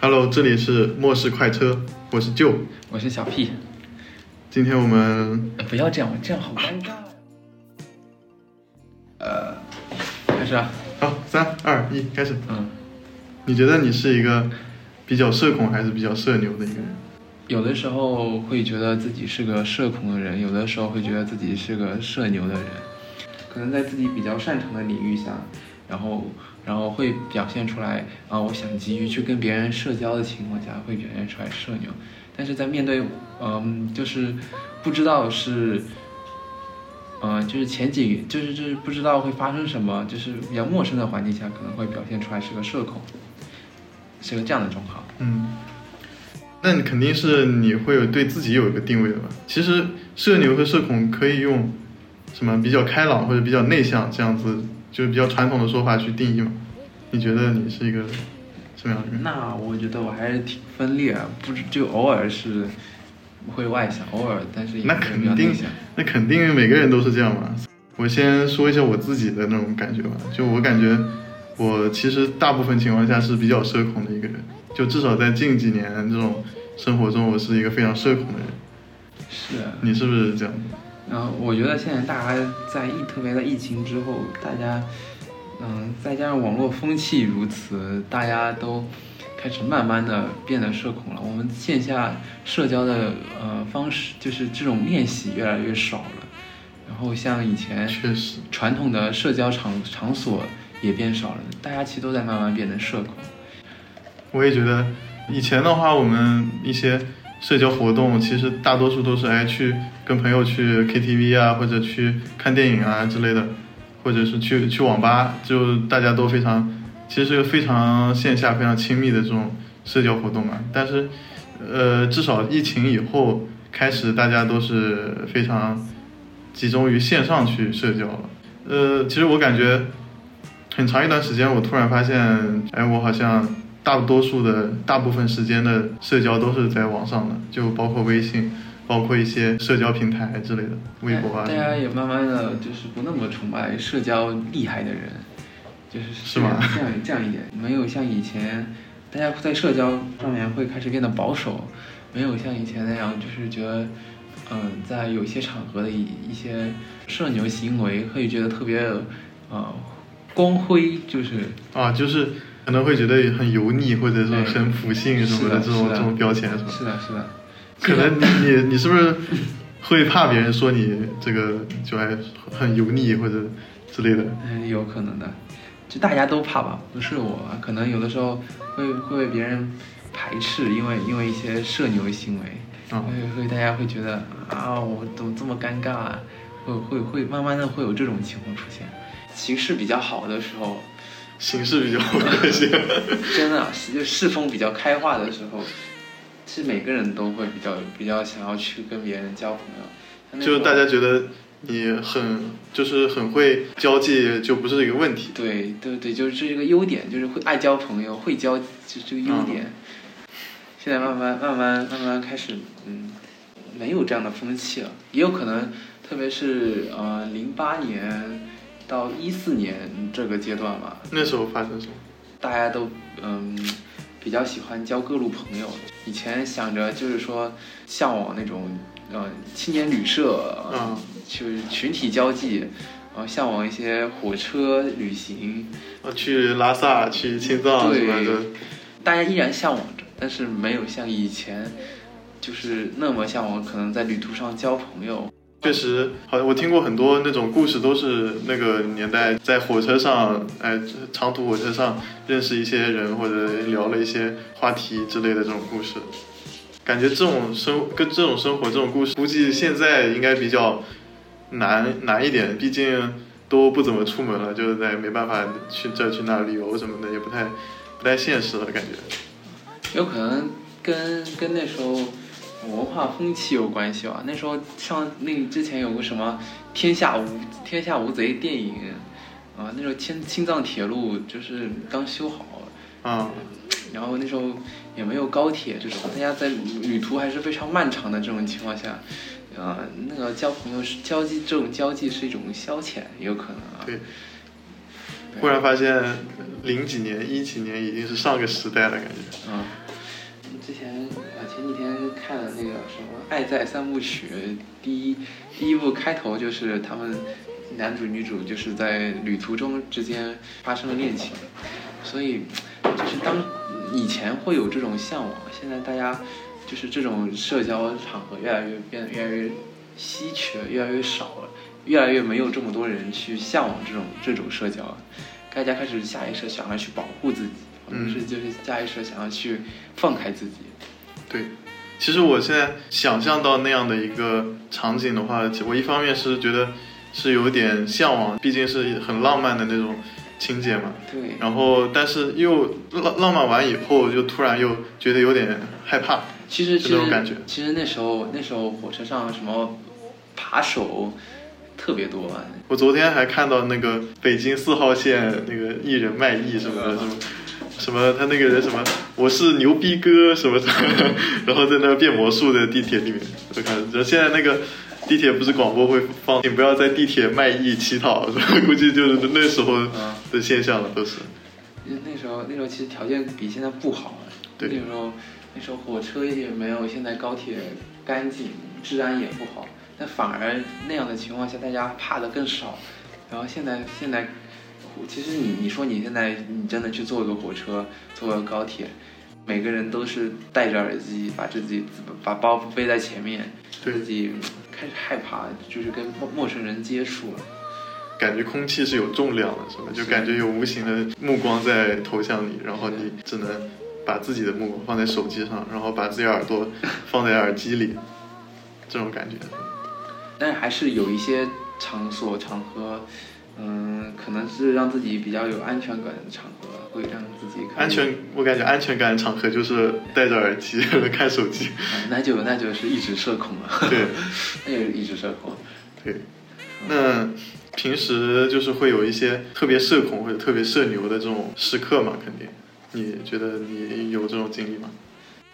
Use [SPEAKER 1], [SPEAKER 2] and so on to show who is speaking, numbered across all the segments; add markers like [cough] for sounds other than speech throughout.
[SPEAKER 1] Hello，这里是末世快车，我是舅，
[SPEAKER 2] 我是小 P。
[SPEAKER 1] 今天我们
[SPEAKER 2] 不要这样，这样好尴尬。呃，开始啊。
[SPEAKER 1] 好，三二一，开始。
[SPEAKER 2] 嗯，
[SPEAKER 1] 你觉得你是一个比较社恐还是比较社牛的一个人？
[SPEAKER 2] 有的时候会觉得自己是个社恐的人，有的时候会觉得自己是个社牛的人。可能在自己比较擅长的领域下，然后。然后会表现出来啊，我想急于去跟别人社交的情况下，会表现出来社牛。但是在面对，嗯，就是不知道是，嗯，就是前几，就是就是不知道会发生什么，就是比较陌生的环境下，可能会表现出来是个社恐，是个这样的状况。
[SPEAKER 1] 嗯，那你肯定是你会有对自己有一个定位的吧？其实社牛和社恐可以用什么比较开朗或者比较内向这样子。就是比较传统的说法去定义嘛？你觉得你是一个什么样的人？
[SPEAKER 2] 那我觉得我还是挺分裂，不就偶尔是会外向，偶尔但是
[SPEAKER 1] 那肯定那肯定每个人都是这样嘛。我先说一下我自己的那种感觉吧，就我感觉我其实大部分情况下是比较社恐的一个人，就至少在近几年这种生活中，我是一个非常社恐的人。
[SPEAKER 2] 是，
[SPEAKER 1] 你是不是这样？
[SPEAKER 2] 然后我觉得现在大家在疫，特别在疫情之后，大家，嗯，再加上网络风气如此，大家都开始慢慢的变得社恐了。我们线下社交的呃方式，就是这种练习越来越少了。然后像以前
[SPEAKER 1] 确实
[SPEAKER 2] 传统的社交场场所也变少了，大家其实都在慢慢变得社恐。
[SPEAKER 1] 我也觉得以前的话，我们一些。社交活动其实大多数都是哎去跟朋友去 KTV 啊，或者去看电影啊之类的，或者是去去网吧，就大家都非常，其实是个非常线下非常亲密的这种社交活动嘛。但是，呃，至少疫情以后开始，大家都是非常集中于线上去社交了。呃，其实我感觉很长一段时间，我突然发现，哎，我好像。大多数的大部分时间的社交都是在网上的，就包括微信，包括一些社交平台之类的，微博啊。
[SPEAKER 2] 大家也慢慢的就是不那么崇拜社交厉害的人，就是
[SPEAKER 1] 是吗？
[SPEAKER 2] 这样这样一点，没有像以前，大家在社交上面会开始变得保守，没有像以前那样，就是觉得，嗯，在有些场合的一一些社牛行为，会觉得特别，呃，光辉，就是
[SPEAKER 1] 啊，就是。可能会觉得很油腻，或者说很普信什么的这种这种标签，是吧？
[SPEAKER 2] 是的，是的。
[SPEAKER 1] 可能你你你是不是会怕别人说你这个就还很油腻或者之类的？
[SPEAKER 2] 嗯，有可能的，就大家都怕吧，不是我，可能有的时候会会被别人排斥，因为因为一些社牛行为，会会大家会觉得啊，我怎么这么尴尬啊？会会会慢慢的会有这种情况出现，形势比较好的时候。
[SPEAKER 1] 形式比较恶心，[laughs]
[SPEAKER 2] 真的，就世风比较开化的时候，其实每个人都会比较比较想要去跟别人交朋友。
[SPEAKER 1] 就是大家觉得你很就是很会交际，就不是一个问题。
[SPEAKER 2] 对对对，就是这一个优点，就是会爱交朋友，会交，就这个优点。现在慢慢慢慢慢慢开始，嗯，没有这样的风气了，也有可能，特别是呃零八年。到一四年这个阶段吧，
[SPEAKER 1] 那时候发生什么？
[SPEAKER 2] 大家都嗯比较喜欢交各路朋友。以前想着就是说向往那种呃青年旅社，嗯，就是群体交际，然后向往一些火车旅行，
[SPEAKER 1] 啊，去拉萨、去青藏什么的。
[SPEAKER 2] 大家依然向往着，但是没有像以前就是那么向往，可能在旅途上交朋友。
[SPEAKER 1] 确实，好像我听过很多那种故事，都是那个年代在火车上，哎，长途火车上认识一些人，或者聊了一些话题之类的这种故事。感觉这种生跟这种生活这种故事，估计现在应该比较难难一点，毕竟都不怎么出门了，就是在没办法去这去那旅游什么的，也不太不太现实了，感觉。
[SPEAKER 2] 有可能跟跟那时候。文化风气有关系吧？那时候像那之前有个什么《天下无天下无贼》电影，啊，那时候青青藏铁路就是刚修好，
[SPEAKER 1] 啊，
[SPEAKER 2] 然后那时候也没有高铁这种，大家在旅途还是非常漫长的这种情况下，呃，那个交朋友是交际，这种交际是一种消遣，有可能啊。
[SPEAKER 1] 对。忽然发现，零几年、一几年已经是上个时代了，感
[SPEAKER 2] 觉。嗯。之前看了那个什么《爱在三部曲》，第一第一部开头就是他们男主女主就是在旅途中之间发生了恋情，所以就是当以前会有这种向往，现在大家就是这种社交场合越来越变得越来越稀缺，越来越少了。越来越没有这么多人去向往这种这种社交，大家开始下意识想要去保护自己，或者是就是下意识想要去放开自己。
[SPEAKER 1] 对，其实我现在想象到那样的一个场景的话，我一方面是觉得是有点向往，毕竟是很浪漫的那种情节嘛。
[SPEAKER 2] 对。
[SPEAKER 1] 然后，但是又浪浪漫完以后，就突然又觉得有点害怕。
[SPEAKER 2] 其实，
[SPEAKER 1] 这种感觉。
[SPEAKER 2] 其实那时候，那时候火车上什么扒手。特别多啊！
[SPEAKER 1] 我昨天还看到那个北京四号线那个艺人卖艺什么的，什么什么他那个人什么我是牛逼哥什么的，[laughs] 然后在那个变魔术的地铁里面，我看，然后现在那个地铁不是广播会放，你不要在地铁卖艺乞讨，[laughs] 估计就是那时候的现象了，都是。
[SPEAKER 2] 那时候那时候其实条件比现在不好，
[SPEAKER 1] 对，
[SPEAKER 2] 那时候那时候火车也没有现在高铁干净，治安也不好。但反而那样的情况下，大家怕的更少。然后现在现在，其实你你说你现在你真的去坐个火车，坐个高铁，每个人都是戴着耳机，把自己把包袱背在前面，自己开始害怕，就是跟陌陌生人接触了。
[SPEAKER 1] 感觉空气是有重量的，是吧？就感觉有无形的目光在投向你，然后你只能把自己的目光放在手机上，然后把自己耳朵放在耳机里，这种感觉。
[SPEAKER 2] 但是还是有一些场所场合，嗯，可能是让自己比较有安全感的场合，会让自己
[SPEAKER 1] 安全。我感觉安全感的场合就是戴着耳机 [laughs] 看手机。[laughs]
[SPEAKER 2] 那就那就是一直社恐了。
[SPEAKER 1] 对，
[SPEAKER 2] 那就一直社恐。
[SPEAKER 1] 对，那平时就是会有一些特别社恐或者特别社牛的这种时刻嘛？肯定，你觉得你有这种经历吗？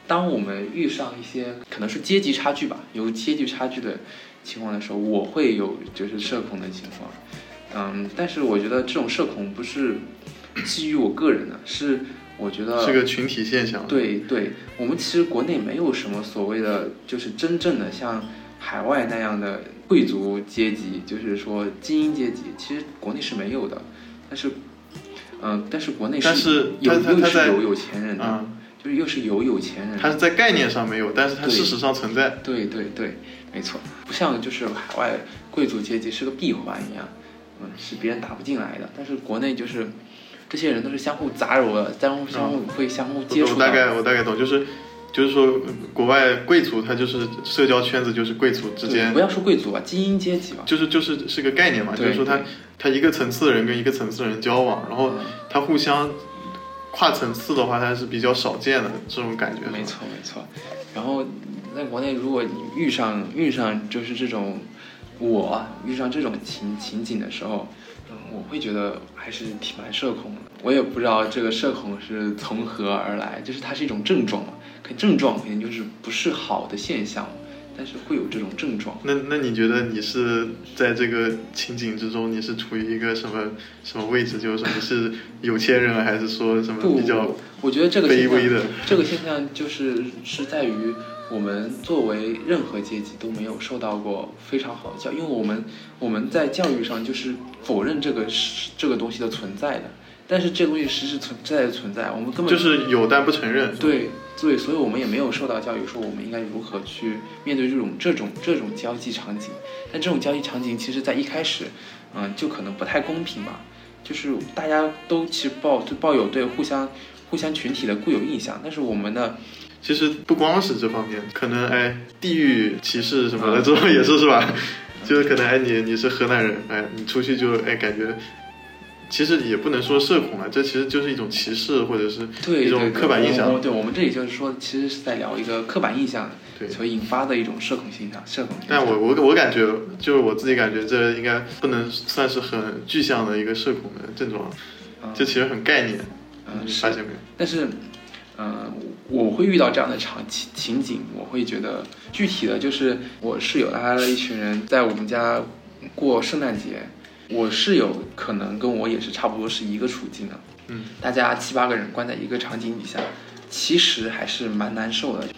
[SPEAKER 2] 当我们遇上一些可能是阶级差距吧，有阶级差距的。情况的时候，我会有就是社恐的情况，嗯，但是我觉得这种社恐不是基于我个人的，是我觉得
[SPEAKER 1] 是个群体现象。
[SPEAKER 2] 对对，我们其实国内没有什么所谓的，就是真正的像海外那样的贵族阶级，就是说精英阶级，其实国内是没有的。但是，嗯，但是国内
[SPEAKER 1] 是
[SPEAKER 2] 有又是有有钱人的，就是又是有有钱人。
[SPEAKER 1] 他是在概念上没有，但是他事实上存在。
[SPEAKER 2] 对对对。没错，不像就是海外贵族阶级是个闭环一样，嗯，是别人打不进来的。但是国内就是这些人都是相互杂糅的，相互相互会相互接触。
[SPEAKER 1] 我大概我大概懂，就是就是说国外贵族他就是社交圈子就是贵族之间，
[SPEAKER 2] 不要说贵族吧，精英阶级吧，
[SPEAKER 1] 就是就是是个概念嘛，就是说他他一个层次的人跟一个层次的人交往，然后他互相跨层次的话，他是比较少见的这种感觉。
[SPEAKER 2] 没错没错，然后。在国内，如果你遇上遇上就是这种，我遇上这种情情景的时候，嗯，我会觉得还是挺蛮社恐的。我也不知道这个社恐是从何而来，就是它是一种症状嘛，可症状肯定就是不是好的现象，但是会有这种症状。
[SPEAKER 1] 那那你觉得你是在这个情景之中，你是处于一个什么什么位置？就是说你是有钱人，还是说什么比较？
[SPEAKER 2] 我觉得这个
[SPEAKER 1] 卑微的
[SPEAKER 2] 这个现象就是是在于。我们作为任何阶级都没有受到过非常好的教，因为我们我们在教育上就是否认这个是这个东西的存在的，但是这东西实实存在的存在，我们根本
[SPEAKER 1] 就是有但不承认。
[SPEAKER 2] 对对，所以我们也没有受到教育说我们应该如何去面对这种这种这种交际场景，但这种交际场景其实在一开始，嗯，就可能不太公平吧，就是大家都其实抱抱有对互相互相群体的固有印象，但是我们的。
[SPEAKER 1] 其实不光是这方面，可能哎，地域歧视什么的，这种也是是吧？[laughs] 就是可能哎，你你是河南人，哎，你出去就哎感觉，其实也不能说社恐了，这其实就是一种歧视或者是一种刻板印象。
[SPEAKER 2] 对，我们这里就是说，其实是在聊一个刻板印象所引发的一种社恐现象，社恐。
[SPEAKER 1] 但我我我感觉，就是我自己感觉，这应该不能算是很具象的一个社恐的症状，这其实很概念，
[SPEAKER 2] 嗯，
[SPEAKER 1] 发现没有？
[SPEAKER 2] 但是。嗯，我会遇到这样的场情情景，我会觉得具体的就是我室友拉了一群人在我们家过圣诞节，我室友可能跟我也是差不多是一个处境的，
[SPEAKER 1] 嗯，
[SPEAKER 2] 大家七八个人关在一个场景底下，其实还是蛮难受的，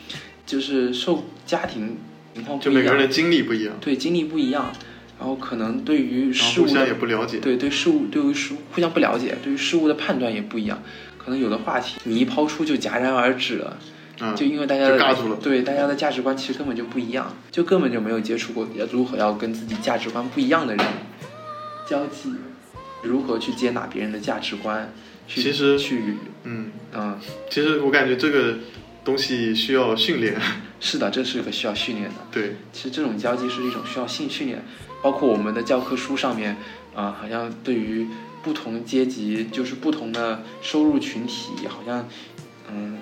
[SPEAKER 2] 就是受家庭情况不一样，
[SPEAKER 1] 就每个人的经历不一样，
[SPEAKER 2] 对经历不一样，然后可能对于
[SPEAKER 1] 然后互相
[SPEAKER 2] 事物的
[SPEAKER 1] 也不了解，
[SPEAKER 2] 对对事物对于事物互相不了解，对于事物的判断也不一样，可能有的话题你一抛出就戛然而止了。
[SPEAKER 1] 嗯，
[SPEAKER 2] 就因为大家对大家的价值观其实根本就不一样，就根本就没有接触过要如何要跟自己价值观不一样的人交际，如何去接纳别人的价值观，去
[SPEAKER 1] 其实
[SPEAKER 2] 去
[SPEAKER 1] 嗯，
[SPEAKER 2] 嗯，
[SPEAKER 1] 其实我感觉这个东西需要训练，[laughs]
[SPEAKER 2] 是的，这是一个需要训练的。
[SPEAKER 1] 对，
[SPEAKER 2] 其实这种交际是一种需要性训练，包括我们的教科书上面啊、好像对于不同阶级，就是不同的收入群体，好像嗯，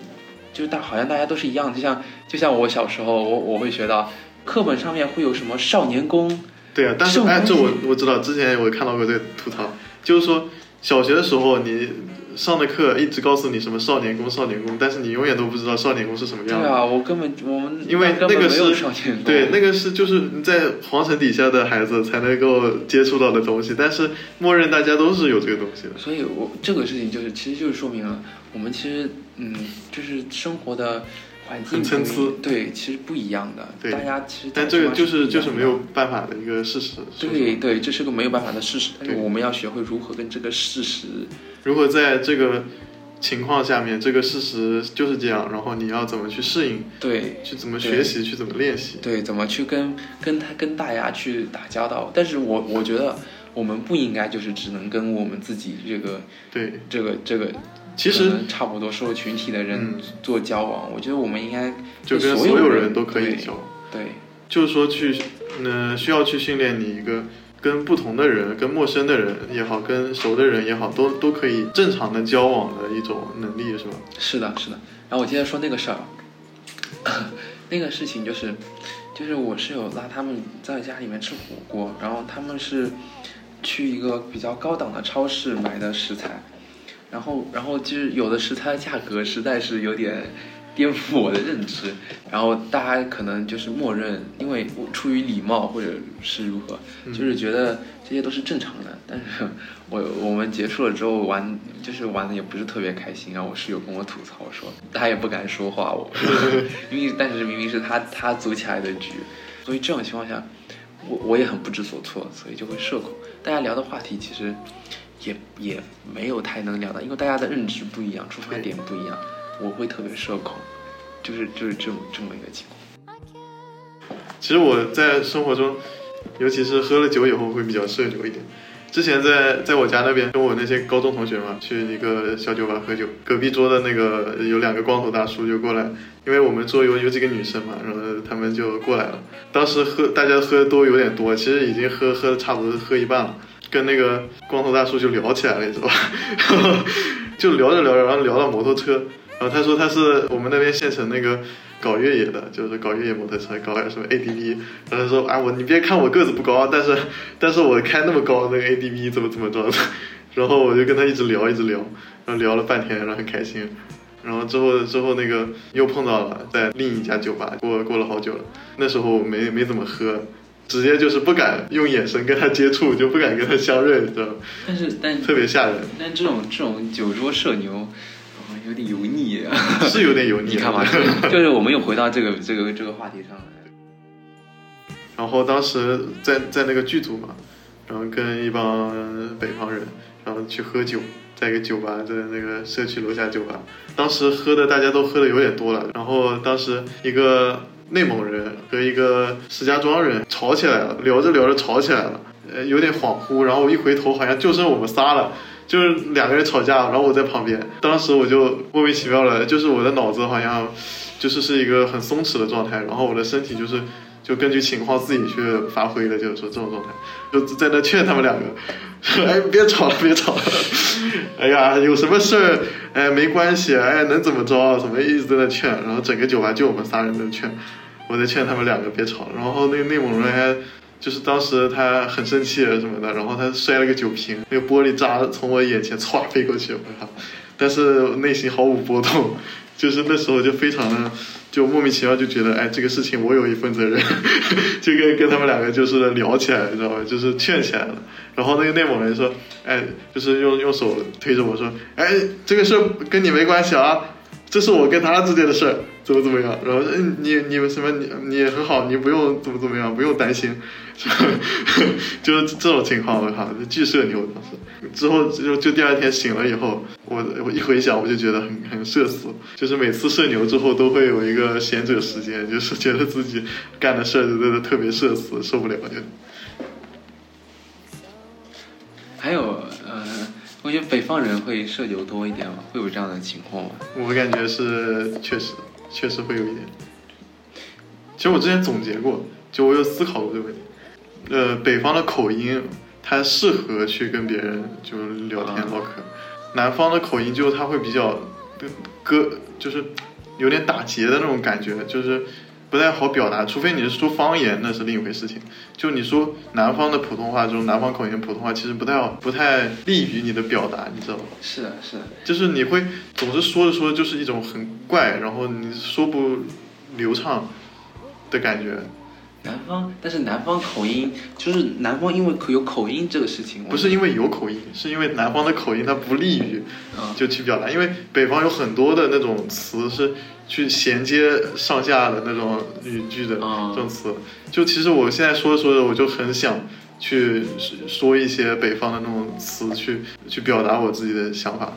[SPEAKER 2] 就大好像大家都是一样，就像就像我小时候，我我会学到课本上面会有什么少年宫，
[SPEAKER 1] 对啊，但是哎，这我我知道，之前我看到过这个吐槽，就是说小学的时候你上的课一直告诉你什么少年宫少年宫，但是你永远都不知道少年宫是什么样的。
[SPEAKER 2] 对啊，我根本我们
[SPEAKER 1] 因为那个是对，那个是就是你在皇城底下的孩子才能够接触到的东西，但是默认大家都是有这个东西的。
[SPEAKER 2] 所以我这个事情就是，其实就是说明了我们其实嗯，就是生活的环境
[SPEAKER 1] 很参差
[SPEAKER 2] 对，其实不一样的。
[SPEAKER 1] 对
[SPEAKER 2] 大家其实
[SPEAKER 1] 但这个就是就是没有办法的一个事实。
[SPEAKER 2] 对对，这是个没有办法的事实，但是
[SPEAKER 1] 对
[SPEAKER 2] 我们要学会如何跟这个事实，
[SPEAKER 1] 如果在这个情况下面，这个事实就是这样，然后你要怎么去适应，
[SPEAKER 2] 对
[SPEAKER 1] 去怎么学习，去怎么练习。
[SPEAKER 2] 对，怎么去跟跟他跟大家去打交道。但是我我觉得我们不应该就是只能跟我们自己这个
[SPEAKER 1] 对，
[SPEAKER 2] 这个这个
[SPEAKER 1] 其实
[SPEAKER 2] 差不多受入群体的人
[SPEAKER 1] 嗯
[SPEAKER 2] 做交往，我觉得我们应该
[SPEAKER 1] 就跟
[SPEAKER 2] 所
[SPEAKER 1] 有人都可以
[SPEAKER 2] 对
[SPEAKER 1] 交往。
[SPEAKER 2] 对
[SPEAKER 1] 就是说去，呃，需要去训练你一个跟不同的人、跟陌生的人也好，跟熟的人也好，都都可以正常的交往的一种能力，是吧？
[SPEAKER 2] 是的，是的。然后我接着说那个事儿，[coughs] 那个事情就是，就是我室友拉他们在家里面吃火锅，然后他们是去一个比较高档的超市买的食材，然后然后就是有的食材价格实在是有点颠覆我的认知，然后大家可能就是默认，因为出于礼貌或者是如何，就是觉得这些都是正常的。但是我 [laughs] 我们结束了之后玩，就是玩的也不是特别开心，然后我室友跟我吐槽说，他也不敢说话，我 [laughs] 因为但是明明是他他组起来的局，所以这种情况下，我我也很不知所措，所以就会社恐。大家聊的话题其实也也没有太能聊到，因为大家的认知不一样，出发点不一样，我会特别社恐，就是就是这么这么一个情况。
[SPEAKER 1] 其实我在生活中，尤其是喝了酒以后，会比较社牛一点。之前在在我家那边跟我那些高中同学嘛，去一个小酒吧喝酒，隔壁桌的那个有两个光头大叔就过来，因为我们桌有有几个女生嘛，然后他们就过来了。当时喝大家喝都有点多，其实已经喝喝差不多喝一半了，跟那个光头大叔就聊起来了，你知道吧？[laughs] 就聊着聊着，然后聊到摩托车，然后他说他是我们那边县城那个搞越野的，就是搞越野摩托车，搞什么 ADV，然后他说啊我你别看我个子不高，但是但是我开那么高那个 ADV 怎么怎么着的，[laughs] 然后我就跟他一直聊一直聊，然后聊了半天，然后很开心。然后之后之后那个又碰到了，在另一家酒吧，过过了好久了。那时候没没怎么喝，直接就是不敢用眼神跟他接触，就不敢跟他相认，你知道吗？
[SPEAKER 2] 但是但
[SPEAKER 1] 特别吓人，
[SPEAKER 2] 但这种这种酒桌社牛，哦有点油腻啊。
[SPEAKER 1] 是有点油腻。
[SPEAKER 2] 你看嘛，就是就是我们又回到这个这个这个话题上来。
[SPEAKER 1] 然后当时在在那个剧组嘛，然后跟一帮北方人，然后去喝酒，在一个酒吧，就在那个社区楼下酒吧。当时喝的大家都喝的有点多了，然后当时一个内蒙人和一个石家庄人吵起来了，聊着聊着吵起来了，呃，有点恍惚。然后我一回头，好像就剩我们仨了。就是两个人吵架，然后我在旁边，当时我就莫名其妙了，就是我的脑子好像就是是一个很松弛的状态，然后我的身体就是就根据情况自己去发挥的，就是说这种状态，就在那劝他们两个，说 [laughs] 哎别吵了别吵了，[laughs] 哎呀有什么事儿哎没关系哎能怎么着什么一直在那劝，然后整个酒吧就我们仨人在劝，我在劝他们两个别吵，然后那内蒙人还。就是当时他很生气什么的，然后他摔了个酒瓶，那个玻璃渣从我眼前歘飞过去，我操！但是内心毫无波动，就是那时候就非常的，就莫名其妙就觉得，哎，这个事情我有一份责任，[laughs] 就跟跟他们两个就是聊起来，你知道吧？就是劝起来了。然后那个内蒙人说，哎，就是用用手推着我说，哎，这个事跟你没关系啊，这是我跟他之间的事儿，怎么怎么样？然后嗯，你你们什么你你很好，你不用怎么怎么样，不用担心，[laughs] 就是这种情况，我靠，巨社牛当时。之后就就第二天醒了以后，我我一回想我就觉得很很社死，就是每次社牛之后都会有一个闲者时间，就是觉得自己干的事儿真的特别社死，受不了就。
[SPEAKER 2] 还有，呃，我觉得北方人会社牛多一点吗？会有这样的情况吗？
[SPEAKER 1] 我感觉是确实，确实会有一点。其实我之前总结过，就我有思考过这个问题。呃，北方的口音，它适合去跟别人就聊天唠嗑；南方的口音就它会比较割，就是有点打结的那种感觉，就是不太好表达。除非你是说方言，那是另一回事情。就你说南方的普通话，这种南方口音普通话，其实不太好，不太利于你的表达，你知道吧？
[SPEAKER 2] 是的，是的。
[SPEAKER 1] 就是你会总是说着说着就是一种很怪，然后你说不流畅的感觉。
[SPEAKER 2] 南方，但是南方口音就是南方，因为有口音这个事情，
[SPEAKER 1] 不是因为有口音，是因为南方的口音它不利于就去表达，因为北方有很多的那种词是去衔接上下的那种语句的这种词，就其实我现在说着说着，我就很想去说一些北方的那种词去去表达我自己的想法。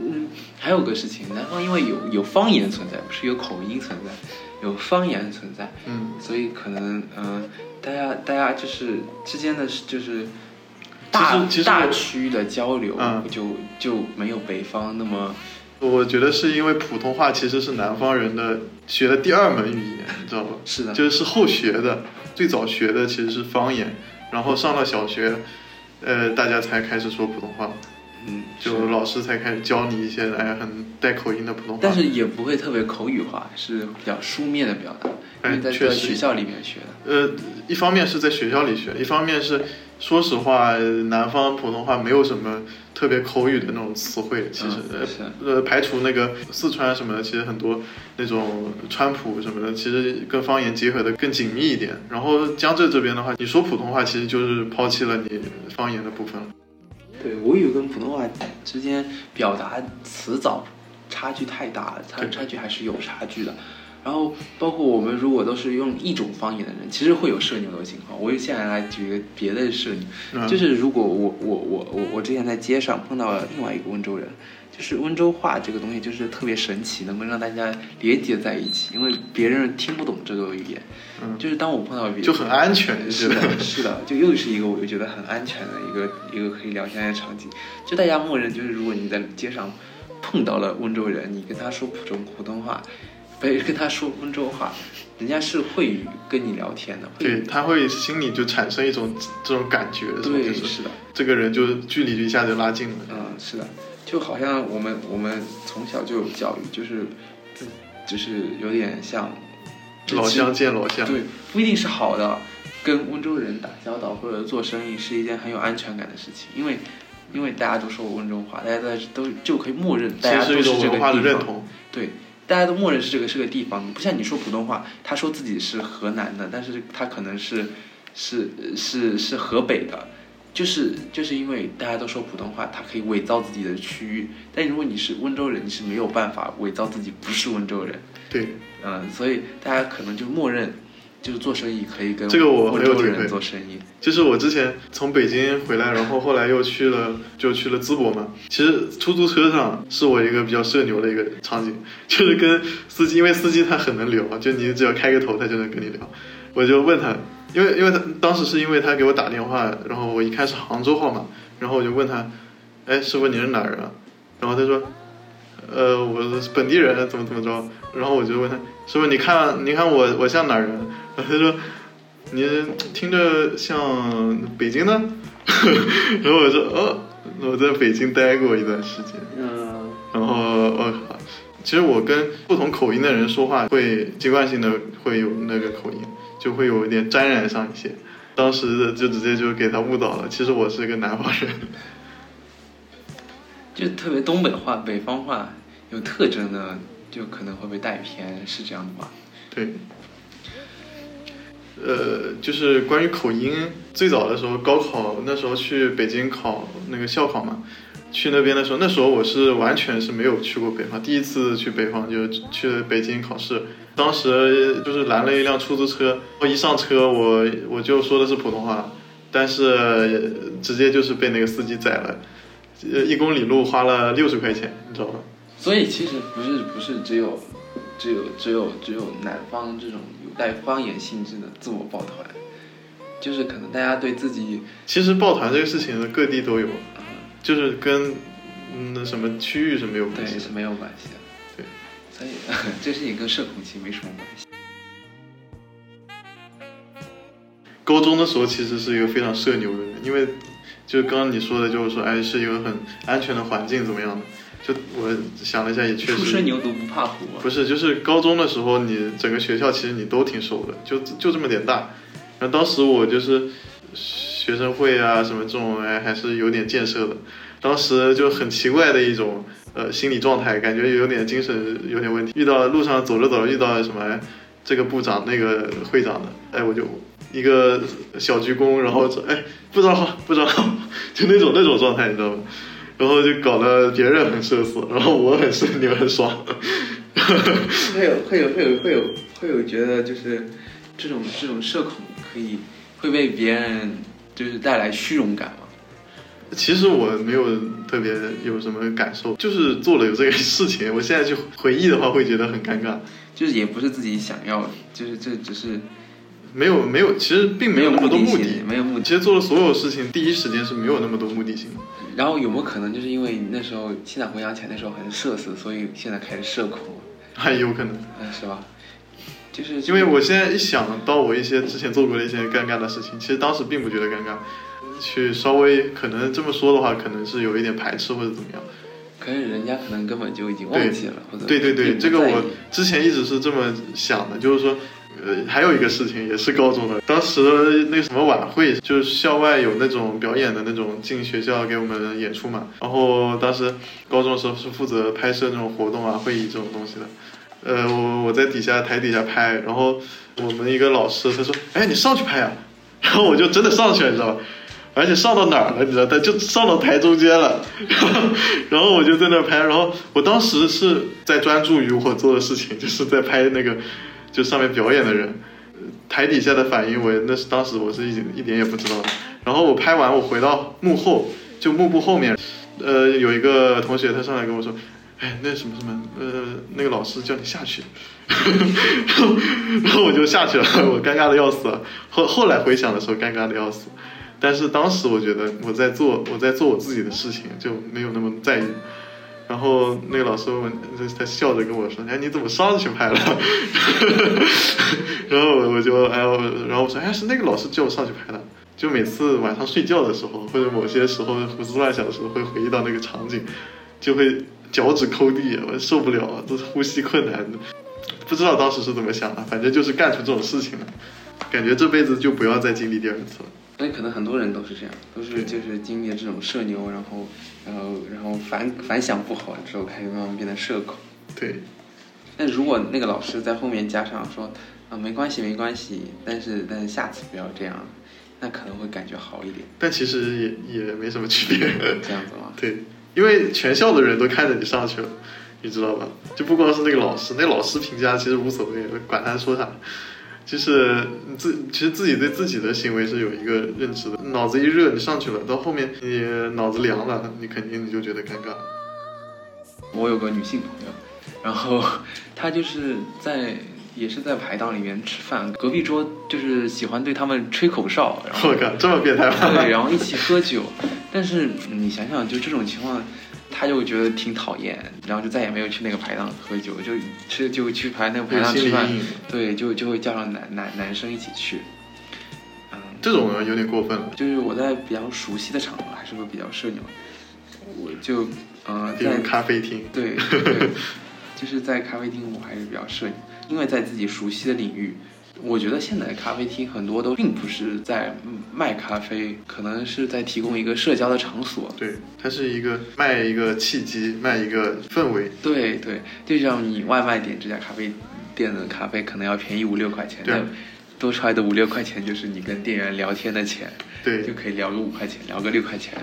[SPEAKER 2] 嗯，还有个事情，南方因为有有方言存在，不是有口音存在。有方言存在，
[SPEAKER 1] 嗯，
[SPEAKER 2] 所以可能，嗯，大家大家就是之间的，就是大大区域的交流，就就没有北方那么。
[SPEAKER 1] 我觉得是因为普通话其实是南方人的学的第二门语言，你知道吧？
[SPEAKER 2] 是的，
[SPEAKER 1] 就是后学的，最早学的其实是方言，然后上了小学，呃，大家才开始说普通话。
[SPEAKER 2] 嗯，
[SPEAKER 1] 就老师才开始教你一些哎很带口音的普通话，
[SPEAKER 2] 但是也不会特别口语化，是比较书面的表达，因为在学校里面学的。
[SPEAKER 1] 呃，一方面是在学校里学，一方面是说实话，南方普通话没有什么特别口语的那种词汇，其实呃排除那个四川什么的，其实很多那种川普什么的，其实跟方言结合的更紧密一点。然后江浙这边的话，你说普通话其实就是抛弃了你方言的部分。
[SPEAKER 2] 对，吴语跟普通话之间表达词藻差距太大了，差差距还是有差距的。然后包括我们如果都是用一种方言的人，其实会有社牛的情况。我现在来举一个别的社牛，就是如果我我我我我之前在街上碰到了另外一个温州人。就是温州话这个东西，就是特别神奇，能够让大家连接在一起，因为别人听不懂这个语言。
[SPEAKER 1] 嗯，
[SPEAKER 2] 就是当我碰到别人，
[SPEAKER 1] 就很安全，
[SPEAKER 2] 是的，[laughs] 是的，就又是一个我就觉得很安全的一个一个可以聊天的场景。就大家默认，就是如果你在街上碰到了温州人，你跟他说普通普通话，不跟他说温州话，人家是会跟你聊天的。
[SPEAKER 1] 对，他会心里就产生一种这种感觉，
[SPEAKER 2] 对，是的，
[SPEAKER 1] 这个人就距离就一下就拉近了。
[SPEAKER 2] 嗯，是的。就好像我们我们从小就有教育，就是，就是有点像
[SPEAKER 1] 老乡见老乡，
[SPEAKER 2] 对，不一定是好的。跟温州人打交道或者做生意是一件很有安全感的事情，因为因为大家都说温州话，大家在都就可以默认大家都是这个地方。对，大家都默认是这个是个地方，不像你说普通话，他说自己是河南的，但是他可能是是是是河北的。就是就是因为大家都说普通话，他可以伪造自己的区域。但如果你是温州人，你是没有办法伪造自己不是温州人。
[SPEAKER 1] 对，
[SPEAKER 2] 嗯，所以大家可能就默认，就是做生意可以跟
[SPEAKER 1] 这个我
[SPEAKER 2] 温州人做生意。
[SPEAKER 1] 就是我之前从北京回来，然后后来又去了，就去了淄博嘛。其实出租车上是我一个比较社牛的一个场景，就是跟司机，因为司机他很能聊，就你只要开个头，他就能跟你聊。我就问他。因为因为他当时是因为他给我打电话，然后我一看是杭州号码，然后我就问他，哎，师傅你是哪人啊？然后他说，呃，我是本地人，怎么怎么着？然后我就问他，师傅你看你看我我像哪人？然后他说，你听着像北京的。[laughs] 然后我说，哦，我在北京待过一段时间。
[SPEAKER 2] 嗯。
[SPEAKER 1] 然后我靠，其实我跟不同口音的人说话，会习惯性的会有那个口音。就会有一点沾染上一些，当时就直接就给他误导了。其实我是一个南方人，[laughs]
[SPEAKER 2] 就特别东北话、北方话有特征的就可能会被带偏，是这样的吧？
[SPEAKER 1] 对。呃，就是关于口音，最早的时候高考那时候去北京考那个校考嘛，去那边的时候，那时候我是完全是没有去过北方，第一次去北方就去北京考试，当时就是拦了一辆出租车，我一上车我我就说的是普通话，但是直接就是被那个司机宰了，呃，一公里路花了六十块钱，你知道吧？
[SPEAKER 2] 所以其实不是不是只有只有只有只有南方这种有。带方言性质的自我抱团，就是可能大家对自己
[SPEAKER 1] 其实抱团这个事情各地都有，就是跟那什么区域是没有关系，
[SPEAKER 2] 是没有关系的。
[SPEAKER 1] 对，
[SPEAKER 2] 所以 [laughs] 这事情跟社恐其实没什么关系。
[SPEAKER 1] 高中的时候其实是一个非常社牛的人，因为就刚刚你说的，就是说哎是一个很安全的环境，怎么样的？就我想了一下，也确实。
[SPEAKER 2] 初生牛犊不怕虎。
[SPEAKER 1] 不是，就是高中的时候，你整个学校其实你都挺熟的，就就这么点大。然后当时我就是学生会啊什么这种，哎，还是有点建设的。当时就很奇怪的一种呃心理状态，感觉有点精神有点问题。遇到路上走着走着遇到什么这个部长那个会长的，哎，我就一个小鞠躬，然后哎部长好，部长好，[laughs] 就那种那种状态，你知道吗？然后就搞得别人很社死，然后我很社牛很爽。
[SPEAKER 2] 会有会有会有会有会有觉得就是这种这种社恐可以会被别人就是带来虚荣感吗？
[SPEAKER 1] 其实我没有特别有什么感受，就是做了有这个事情，我现在去回忆的话会觉得很尴尬。
[SPEAKER 2] 就是也不是自己想要，就是这只是。
[SPEAKER 1] 没有没有，其实并没有那么多目的，
[SPEAKER 2] 没有目的。
[SPEAKER 1] 其实做了所有事情，第一时间是没有那么多目的性的。
[SPEAKER 2] 然后有没有可能，就是因为那时候现在回想起来，那时候很社死，所以现在开始社恐？
[SPEAKER 1] 还有可能，
[SPEAKER 2] 嗯，是吧？就是
[SPEAKER 1] 因为我现在一想到我一些之前做过的一些尴尬的事情，其实当时并不觉得尴尬，去稍微可能这么说的话，可能是有一点排斥或者怎么样。
[SPEAKER 2] 可是人家可能根本就已经忘记了，或者
[SPEAKER 1] 对对对，这个我之前一直是这么想的，就是说。呃，还有一个事情也是高中的，当时那什么晚会，就是校外有那种表演的那种进学校给我们演出嘛。然后当时高中的时候是负责拍摄那种活动啊、会议这种东西的。呃，我我在底下台底下拍，然后我们一个老师他说：“哎，你上去拍啊！”然后我就真的上去了，你知道吧？而且上到哪儿了？你知道？他就上到台中间了。然 [laughs] 后然后我就在那拍，然后我当时是在专注于我做的事情，就是在拍那个。就上面表演的人，台底下的反应，我那是当时我是一一点也不知道。然后我拍完，我回到幕后，就幕布后面，呃，有一个同学他上来跟我说：“哎，那什么什么，呃，那个老师叫你下去。”然后然后我就下去了，我尴尬的要死。后后来回想的时候，尴尬的要死。但是当时我觉得我在做我在做我自己的事情，就没有那么在意。然后那个老师问，他笑着跟我说：“哎，你怎么上去拍了？” [laughs] 然后我就哎，然后我说：“哎，是那个老师叫我上去拍的。”就每次晚上睡觉的时候，或者某些时候胡思乱想的时候，会回忆到那个场景，就会脚趾抠地，我受不了，都是呼吸困难的。不知道当时是怎么想的，反正就是干出这种事情了，感觉这辈子就不要再经历第二次了。
[SPEAKER 2] 所以可能很多人都是这样，都是就是经历了这种社牛，然后，然后，然后反反响不好之后，开始慢慢变得社恐。
[SPEAKER 1] 对。
[SPEAKER 2] 但如果那个老师在后面加上说，啊，没关系，没关系，但是但是下次不要这样，那可能会感觉好一点。
[SPEAKER 1] 但其实也也没什么区别。
[SPEAKER 2] 这样子吗？
[SPEAKER 1] 对，因为全校的人都看着你上去了，你知道吧？就不光是那个老师，那老师评价其实无所谓，管他说啥。就是你自其实自己对自己的行为是有一个认知的，脑子一热你上去了，到后面你脑子凉了，你肯定你就觉得尴尬。
[SPEAKER 2] 我有个女性朋友，然后她就是在也是在排档里面吃饭，隔壁桌就是喜欢对他们吹口哨，然后
[SPEAKER 1] 我靠这么变态吗？
[SPEAKER 2] 对，然后一起喝酒，但是你想想就这种情况。他就觉得挺讨厌，然后就再也没有去那个排档喝酒，就吃就去排那个排档 [laughs] 吃饭，对，就就会叫上男男男生一起去。嗯，
[SPEAKER 1] 这种有点过分了。
[SPEAKER 2] 就是我在比较熟悉的场合还是会比较社牛，我就呃在
[SPEAKER 1] 咖啡厅，
[SPEAKER 2] 对对，就是在咖啡厅我还是比较社牛，因为在自己熟悉的领域，我觉得现在的咖啡厅很多都并不是在卖咖啡，可能是在提供一个社交的场所。
[SPEAKER 1] 对，它是一个卖一个契机，卖一个氛围。
[SPEAKER 2] 对对，就像你外卖点这家咖啡店的咖啡，可能要便宜五六块钱，
[SPEAKER 1] 对
[SPEAKER 2] 那多出来的五六块钱就是你跟店员聊天的钱，
[SPEAKER 1] 对
[SPEAKER 2] 就，可以聊个五块钱，聊个六块钱。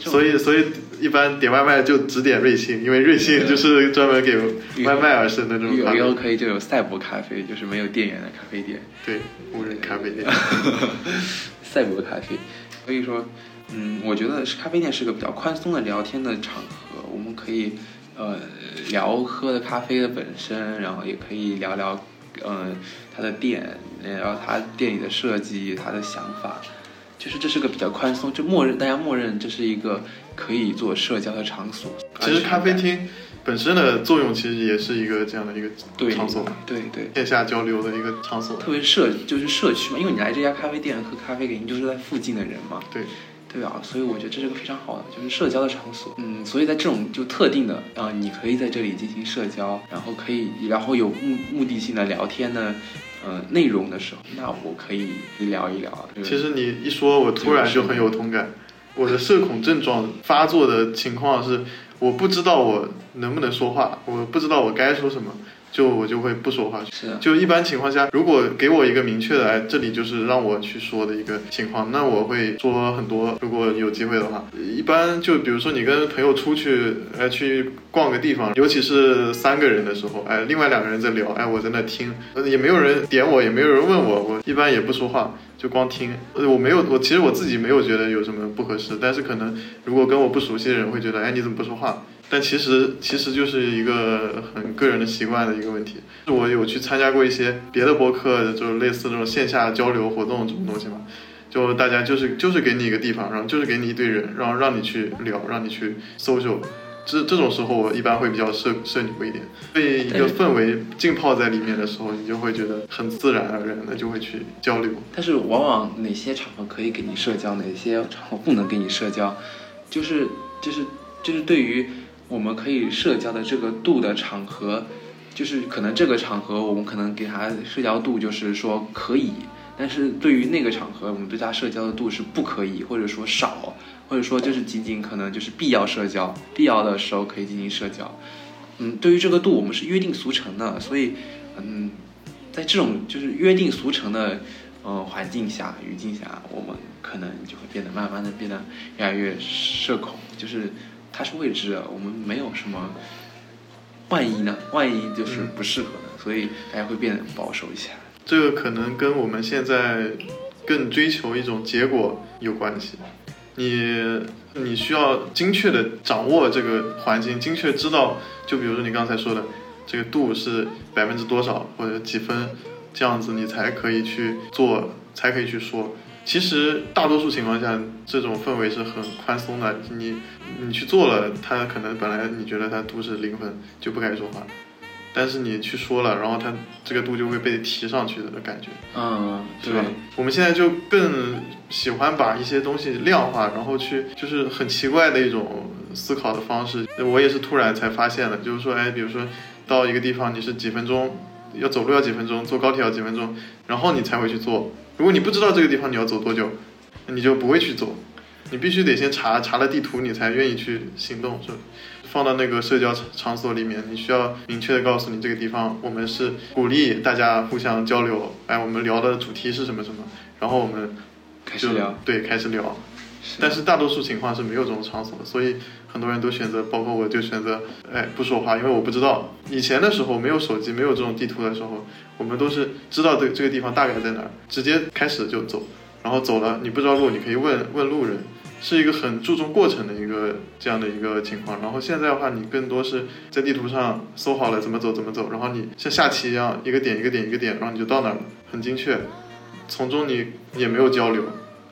[SPEAKER 1] 所以所以一般点外卖就只点瑞幸，因为瑞幸就是专门给外卖而生的那种咖
[SPEAKER 2] 有以后
[SPEAKER 1] 啡。
[SPEAKER 2] 可以就有赛博咖啡，就是没有店员的咖啡店。
[SPEAKER 1] 对，无人咖啡店。[laughs]
[SPEAKER 2] 赛博咖啡。所以说，嗯，我觉得是咖啡店是个比较宽松的聊天的场合，我们可以呃聊喝的咖啡的本身，然后也可以聊聊呃它的店，然后它店里的设计，它的想法。就是这是个比较宽松，就默认大家默认这是一个可以做社交的场所。
[SPEAKER 1] 其实咖啡厅本身的作用其实也是一个这样的一个
[SPEAKER 2] 对
[SPEAKER 1] 场所，
[SPEAKER 2] 对对，
[SPEAKER 1] 线下交流的一个场所。
[SPEAKER 2] 特别是社就是社区嘛，因为你来这家咖啡店喝咖啡，肯定就是在附近的人嘛。
[SPEAKER 1] 对，
[SPEAKER 2] 对啊，所以我觉得这是个非常好的，就是社交的场所。嗯，所以在这种就特定的啊、你可以在这里进行社交，然后可以，然后有目目的性的聊天的，呃，内容的时候，那我可以聊一聊。这个
[SPEAKER 1] 其实你一说，我突然就很有同感。我的社恐症状发作的情况是，我不知道我能不能说话，我不知道我该说什么，就我就会不说话。
[SPEAKER 2] 是啊，
[SPEAKER 1] 就一般情况下，如果给我一个明确的，哎，这里就是让我去说的一个情况，那我会说很多。如果有机会的话，一般就比如说你跟朋友出去，哎，去逛个地方，尤其是三个人的时候，哎，另外两个人在聊，哎，我在那听，呃也没有人点我，也没有人问我，我一般也不说话，就光听。呃，我没有，我其实我自己没有觉得有什么不合适，但是可能如果跟我不熟悉的人会觉得，哎，你怎么不说话？但其实其实就是一个很个人的习惯的一个问题。我有去参加过一些别的播客，就是类似这种线下交流活动这种东西嘛，就大家就是就是给你一个地方，然后就是给你一堆人，然后让你去聊，让你去 social。这这种时候，我一般会比较社社牛一点，被一个氛围浸泡在里面的时候，你就会觉得很自然而然的就会去交流。
[SPEAKER 2] 但是往往哪些场合可以给你社交，哪些场合不能给你社交，就是就是就是对于我们可以社交的这个度的场合，就是可能这个场合我们可能给他社交度就是说可以，但是对于那个场合，我们对他社交的度是不可以，或者说少，或者说就是仅仅可能就是必要社交，必要的时候可以进行社交。嗯，对于这个度，我们是约定俗成的，所以嗯，在这种就是约定俗成的呃环境下、语境下，我们可能就会变得慢慢的变得越来越社恐，就是它是未知的，我们没有什么万一呢？万一就是不适合的，所以大家会变得保守一些。
[SPEAKER 1] 这个可能跟我们现在更追求一种结果有关系。你你需要精确的掌握这个环境，精确知道，就比如说你刚才说的，这个度是百分之多少或者几分，这样子你才可以去做，才可以去说。其实大多数情况下，这种氛围是很宽松的。你你去做了，他可能本来你觉得他度是零分，就不该说话，但是你去说了，然后他这个度就会被提上去的感觉。
[SPEAKER 2] 嗯，对
[SPEAKER 1] 是吧？我们现在就更喜欢把一些东西量化，然后去就是很奇怪的一种思考的方式。我也是突然才发现的，就是说，哎，比如说到一个地方，你是几分钟要走路要几分钟，坐高铁要几分钟，然后你才会去做。如果你不知道这个地方你要走多久，你就不会去走。你必须得先查查了地图，你才愿意去行动，是吧？放到那个社交场场所里面，你需要明确的告诉你这个地方，我们是鼓励大家互相交流。哎，我们聊的主题是什么什么，然后我们就
[SPEAKER 2] 开始聊。
[SPEAKER 1] 对，开始聊。
[SPEAKER 2] 是
[SPEAKER 1] 但是大多数情况是没有这种场所的，所以很多人都选择，包括我就选择，哎，不说话，因为我不知道。以前的时候没有手机，没有这种地图的时候，我们都是知道这这个地方大概在哪儿，直接开始就走，然后走了，你不知道路，你可以问问路人，是一个很注重过程的一个这样的一个情况。然后现在的话，你更多是在地图上搜好了怎么走怎么走，然后你像下棋一样，一个点一个点一个点，然后你就到那儿了，很精确，从中你也没有交流。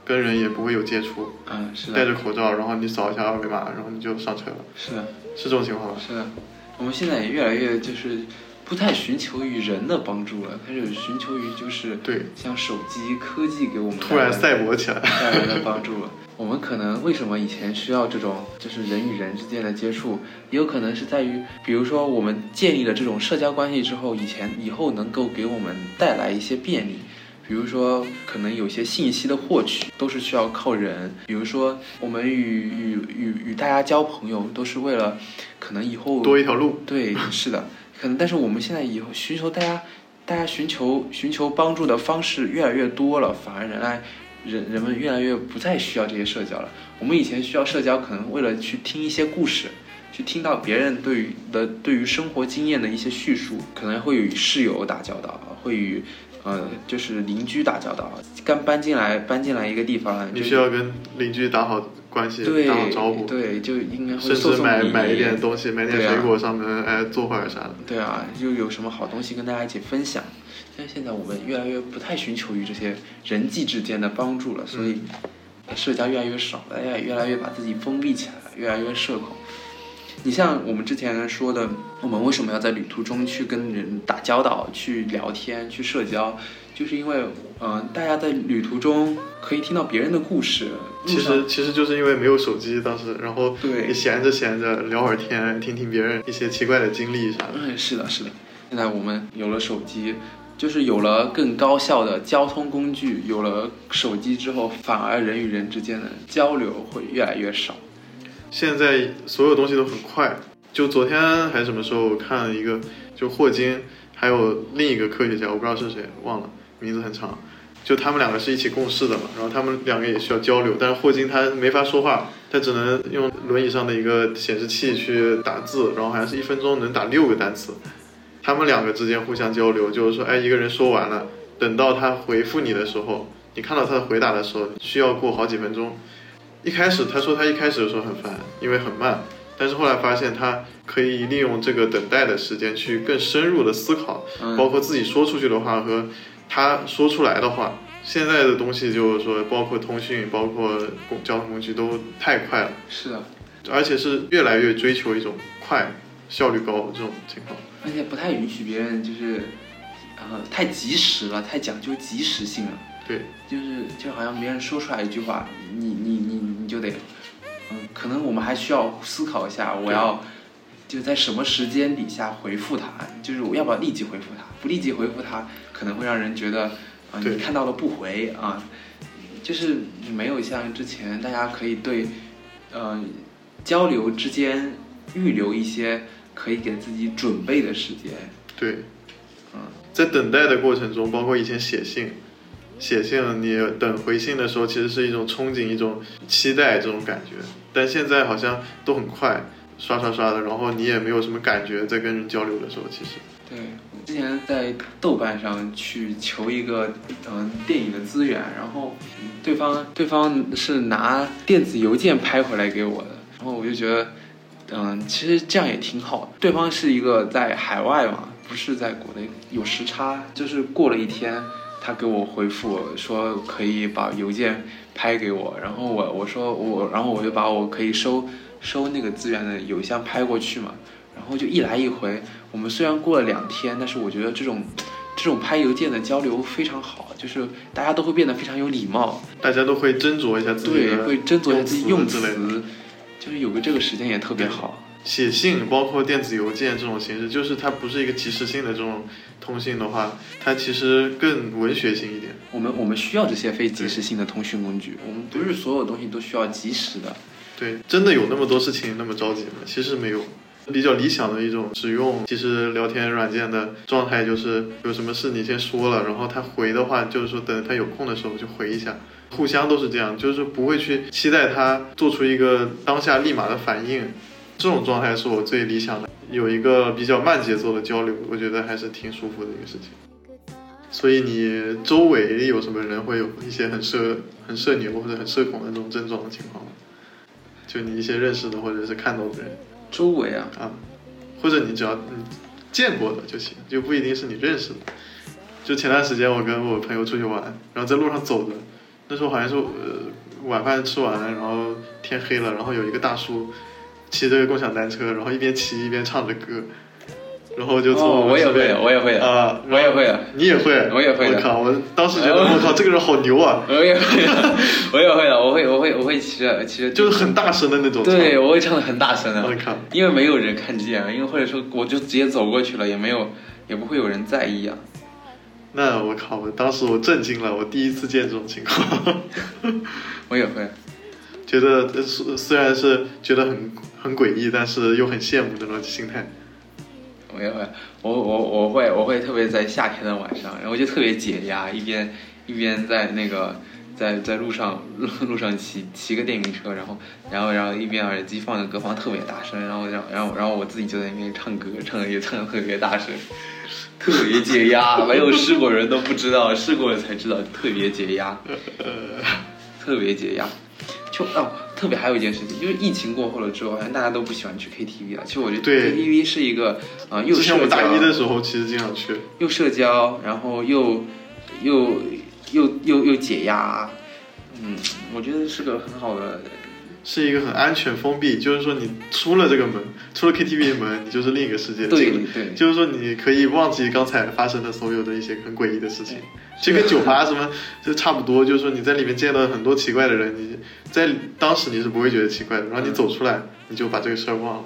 [SPEAKER 1] 跟人也不会有接触，
[SPEAKER 2] 嗯，是
[SPEAKER 1] 戴，着口罩，然后你扫一下二维码，然后你就上车了，
[SPEAKER 2] 是的。
[SPEAKER 1] 是这种情况吗？
[SPEAKER 2] 是的，我们现在也越来越就是，不太寻求于人的帮助了，开始寻求于就是
[SPEAKER 1] 对，
[SPEAKER 2] 像手机科技给我们
[SPEAKER 1] 突然赛博起来。
[SPEAKER 2] 带来的 [laughs] 帮助了。我们可能为什么以前需要这种就是人与人之间的接触，也有可能是在于，比如说我们建立了这种社交关系之后，以前以后能够给我们带来一些便利。比如说，可能有些信息的获取都是需要靠人。比如说，我们与与与与大家交朋友，都是为了可能以后
[SPEAKER 1] 多一条路。
[SPEAKER 2] 对，是的，可能但是我们现在以后寻求大家，大家寻求寻求帮助的方式越来越多了，反而人来人人们越来越不再需要这些社交了。我们以前需要社交，可能为了去听一些故事，去听到别人对于的对于生活经验的一些叙述，可能会与室友打交道，会与呃就是邻居打交道。刚搬进来搬进来一个地方，就
[SPEAKER 1] 你需要跟邻居打好关系，
[SPEAKER 2] 对
[SPEAKER 1] 打好招呼，
[SPEAKER 2] 对，就应该会
[SPEAKER 1] 甚至
[SPEAKER 2] 送送礼
[SPEAKER 1] 买买一点东西，买点水果上门，哎，坐会儿啥的。
[SPEAKER 2] 对啊，又有什么好东西跟大家一起分享？但现在我们越来越不太寻求于这些人际之间的帮助了，所以社交越来越少，大家也越来越把自己封闭起来了，越来越社恐。你像我们之前说的，我们为什么要在旅途中去跟人打交道、去聊天、去社交？就是因为，嗯、大家在旅途中可以听到别人的故事。
[SPEAKER 1] 其实其实就是因为没有手机，当时然后
[SPEAKER 2] 对
[SPEAKER 1] 你闲着闲着聊会儿天，听听别人一些奇怪的经历啥的。
[SPEAKER 2] 嗯，是的，是的。现在我们有了手机，就是有了更高效的交通工具，有了手机之后，反而人与人之间的交流会越来越少。
[SPEAKER 1] 现在所有东西都很快。就昨天还是什么时候，我看了一个，就霍金，还有另一个科学家，我不知道是谁，忘了，名字很长。就他们两个是一起共事的嘛，然后他们两个也需要交流，但是霍金他没法说话，他只能用轮椅上的一个显示器去打字，然后好像是一分钟能打六个单词。他们两个之间互相交流，就是说，哎，一个人说完了，等到他回复你的时候，你看到他的回答的时候，需要过好几分钟。一开始他说他一开始的时候很烦，因为很慢，但是后来发现他可以利用这个等待的时间去更深入的思考，
[SPEAKER 2] 嗯
[SPEAKER 1] 包括自己说出去的话和他说出来的话。现在的东西就是说，包括通讯，包括公交通工具都太快了，
[SPEAKER 2] 是的，
[SPEAKER 1] 而且是越来越追求一种快、效率高这种情况。
[SPEAKER 2] 而且不太允许别人就是，呃，太及时了，太讲究及时性了。
[SPEAKER 1] 对，
[SPEAKER 2] 就是就好像别人说出来一句话，你你你你就得，嗯，可能我们还需要思考一下，我要就在什么时间底下回复他，就是我要不要立即回复他？不立即回复他，可能会让人觉得，啊、
[SPEAKER 1] 对。
[SPEAKER 2] 你看到了不回啊，就是没有像之前大家可以对，呃，交流之间预留一些可以给自己准备的时间，
[SPEAKER 1] 对，
[SPEAKER 2] 嗯，
[SPEAKER 1] 在等待的过程中，包括以前写信，写信你等回信的时候，其实是一种憧憬、一种期待这种感觉。但现在好像都很快，刷刷刷的，然后你也没有什么感觉，在跟人交流的时候，其实
[SPEAKER 2] 对，之前在豆瓣上去求一个嗯、电影的资源，然后对方对方是拿电子邮件拍回来给我的，然后我就觉得嗯，其实这样也挺好的。对方是一个在海外嘛，不是在国内，有时差，就是过了一天，他给我回复说可以把邮件拍给我，然后我我说我，然后我就把我可以收收那个资源的邮箱拍过去嘛，然后就一来一回。我们虽然过了两天，但是我觉得这种这种拍邮件的交流非常好，就是大家都会变得非常有礼貌，
[SPEAKER 1] 大家都会斟酌一下自己
[SPEAKER 2] 对，会斟酌一下自己用。词，就是有个这个时间也特别好。
[SPEAKER 1] 写信，包括电子邮件这种形式，就是它不是一个即时性的这种通信的话，它其实更文学性一点。
[SPEAKER 2] 我们我们需要这些非即时性的通讯工具，我们不是所有东西都需要及时的。
[SPEAKER 1] 对，真的有那么多事情那么着急吗？其实没有。比较理想的一种使用其实聊天软件的状态，就是有什么事你先说了，然后他回的话，就是说等他有空的时候就回一下，互相都是这样，就是不会去期待他做出一个当下立马的反应。这种状态是我最理想的，有一个比较慢节奏的交流，我觉得还是挺舒服的一个事情。所以你周围有什么人会有一些很社很社牛或者很社恐的这种症状的情况吗？就你一些认识的或者是看到的人
[SPEAKER 2] 周围啊，
[SPEAKER 1] 啊，或者你只要你见过的就行，就不一定是你认识的。就前段时间我跟我朋友出去玩，然后在路上走着，那时候好像是呃晚饭吃完，然后天黑了，然后有一个大叔骑着共享单车，然后一边骑一边唱着歌，然后就从
[SPEAKER 2] 哦，
[SPEAKER 1] 们这边
[SPEAKER 2] 我也会的，我也会。的，
[SPEAKER 1] 啊，
[SPEAKER 2] 我也会。的，
[SPEAKER 1] 你也会，
[SPEAKER 2] 我也会的。
[SPEAKER 1] 我靠，我当时觉得我靠，这个人好牛啊，
[SPEAKER 2] 我也会的，[laughs] 我也会的，我会，我会，我会骑着骑着，[laughs]
[SPEAKER 1] 就是很大声的那种。
[SPEAKER 2] 对，我会唱的很大声的。[laughs]
[SPEAKER 1] 我，靠，
[SPEAKER 2] 因为没有人看见，因为或者说我就直接走过去了，也没有，也不会有人在意啊。
[SPEAKER 1] 那我靠，我当时我震惊了，我第一次见这种情况，
[SPEAKER 2] 我也会，
[SPEAKER 1] 觉得呃虽虽然是觉得很很诡异，但是又很羡慕那种心态。
[SPEAKER 2] 我也会，我我我会我会特别在夏天的晚上，然后就特别解压，一边一边在那个在在路上路路上骑骑个电瓶车，然后然后然后一边耳机放着歌放特别大声，然后然后然后然后我自己就在那边唱歌，唱的也唱的特别大声，特别解压，没有试过人都不知道，试过了才知道特别解压，特别解压。就哦，特别还有一件事情，就是疫情过后了之后，好像大家都不喜欢去 KTV 了。其实我觉得 KTV 是一个啊、呃又
[SPEAKER 1] 之前我
[SPEAKER 2] 社交
[SPEAKER 1] 大一的时候，其实经常去。
[SPEAKER 2] 又社交，然后又又又又又解压，嗯，我觉得是个很好的，
[SPEAKER 1] 是一个很安全封闭，就是说你出了这个门，出了 KTV 门，你就是另一个世界。
[SPEAKER 2] 对对
[SPEAKER 1] 就是说你可以忘记刚才发生的所有的一些很诡异的事情，这跟酒吧什么就差不多。就是说你在里面见到很多奇怪的人，你在当时你是不会觉得奇怪的，然后你走出来，你就把这个事儿忘了，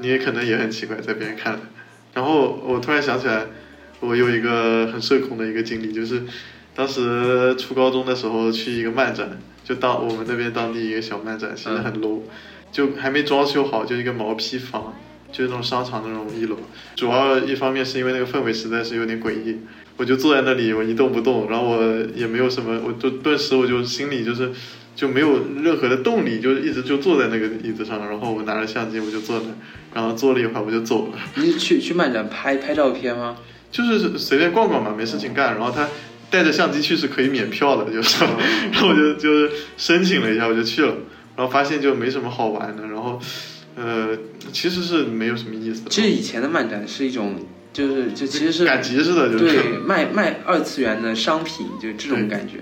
[SPEAKER 1] 你也可能也很奇怪，在别人看来。然后我突然想起来，我有一个很社恐的一个经历，就是当时初高中的时候去一个漫展，就当我们那边当地一个小漫展，现在很 low，、就还没装修好，就一个毛坯房，就是那种商场那种一楼。主要一方面是因为那个氛围实在是有点诡异，我就坐在那里，我一动不动，然后我也没有什么，我就顿时我就心里就是就没有任何的动力，就一直就坐在那个椅子上，然后我拿着相机我就坐那，然后坐了一会儿我就走了。
[SPEAKER 2] 你去去漫展拍拍照片吗？
[SPEAKER 1] 就是随便逛逛嘛，没事情干。然后他带着相机去是可以免票的，就是，
[SPEAKER 2] 哦 [laughs]
[SPEAKER 1] 然后我就就是申请了一下，我就去了，然后发现就没什么好玩的，然后，呃，其实是没有什么意思的。
[SPEAKER 2] 其实以前的漫展是一种，就是就其实是
[SPEAKER 1] 赶集似的，就是。
[SPEAKER 2] 对卖卖二次元的商品，就这种感觉，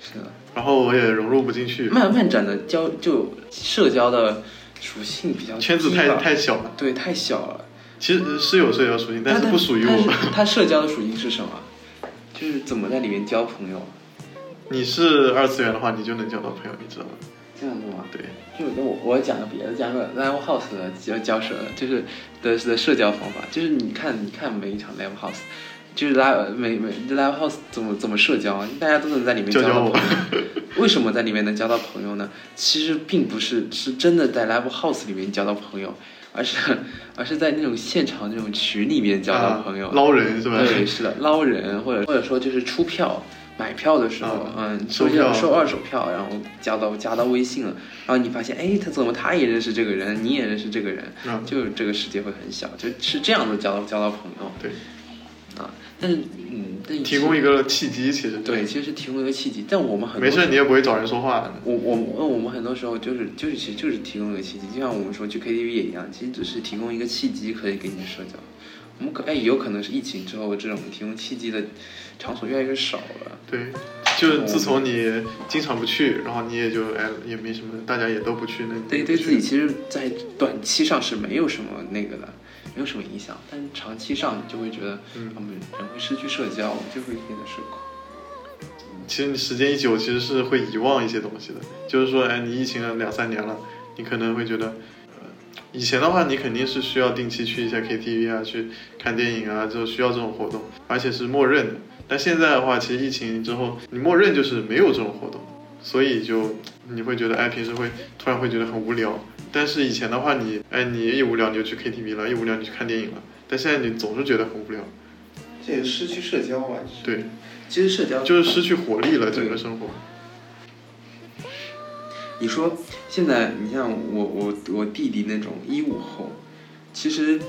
[SPEAKER 2] 是的。
[SPEAKER 1] 然后我也融入不进去，
[SPEAKER 2] 漫漫展的交就社交的属性比较
[SPEAKER 1] 圈子太太小了。
[SPEAKER 2] 对太小了，
[SPEAKER 1] 其实是有社交属性，但是不属于我。
[SPEAKER 2] 是它社交的属性是什么？就是怎么在里面交朋友，
[SPEAKER 1] 你是二次元的话，你就能交到朋友，你知道吗？
[SPEAKER 2] 这样子吗？
[SPEAKER 1] 对，
[SPEAKER 2] 就我我讲个别的，讲个 live house 的交交社，就是的的社交方法，就是你看你看每一场 live house，就是 live 每每 live house 怎么怎么社交，大家都能在里面交到朋友。为什么在里面能交到朋友呢？其实并不是是真的在 live house 里面交到朋友，而是 [laughs] 而是在那种现场那种群里面交到朋友。
[SPEAKER 1] 啊捞人是吧？
[SPEAKER 2] 对，是的，捞人或者或者说就是出票。买票的时候，
[SPEAKER 1] 啊
[SPEAKER 2] 嗯，
[SPEAKER 1] 收票
[SPEAKER 2] 收二手票，然后加到加到微信了，然后你发现，哎，他怎么他也认识这个人，你也认识这个人，
[SPEAKER 1] 嗯
[SPEAKER 2] 就这个世界会很小，就是这样子交到交到朋友
[SPEAKER 1] 对，
[SPEAKER 2] 啊。但是，嗯，但
[SPEAKER 1] 提供一个契机，其实
[SPEAKER 2] 对，其实是提供一个契机，但我们很多
[SPEAKER 1] 没事，你也不会找人说话。
[SPEAKER 2] 我我我我们很多时候就是就是其实就是提供一个契机，就像我们说去 KTV 也一样，其实只是提供一个契机可以给你社交。我们可哎有可能是疫情之后这种提供契机的场所越来越少了。
[SPEAKER 1] 对，就是自从你经常不去，然后你也就哎也没什么，大家也都不去，那
[SPEAKER 2] 对对自己其实，在短期上是没有什么那个的，没有什么影响，但是长期上你就会觉得，
[SPEAKER 1] 嗯
[SPEAKER 2] 我们人会失去社交，就会变得社恐。
[SPEAKER 1] 其实你时间一久，其实是会遗忘一些东西的。就是说，哎，你疫情了两三年了，你可能会觉得，呃，以前的话，你肯定是需要定期去一下 KTV 啊，去看电影啊，就需要这种活动，而且是默认的。但现在的话，其实疫情之后，你默认就是没有这种活动，所以就你会觉得，哎，平时会突然会觉得很无聊。但是以前的话，你哎，你一无聊你就去 KTV 了，一无聊你去看电影了。但现在你总是觉得很无聊，
[SPEAKER 2] 这也失去社交啊。
[SPEAKER 1] 对，
[SPEAKER 2] 其实社交
[SPEAKER 1] 就是失去活力了，整个生活。
[SPEAKER 2] 你说现在你像我我我弟弟那种一五后，其实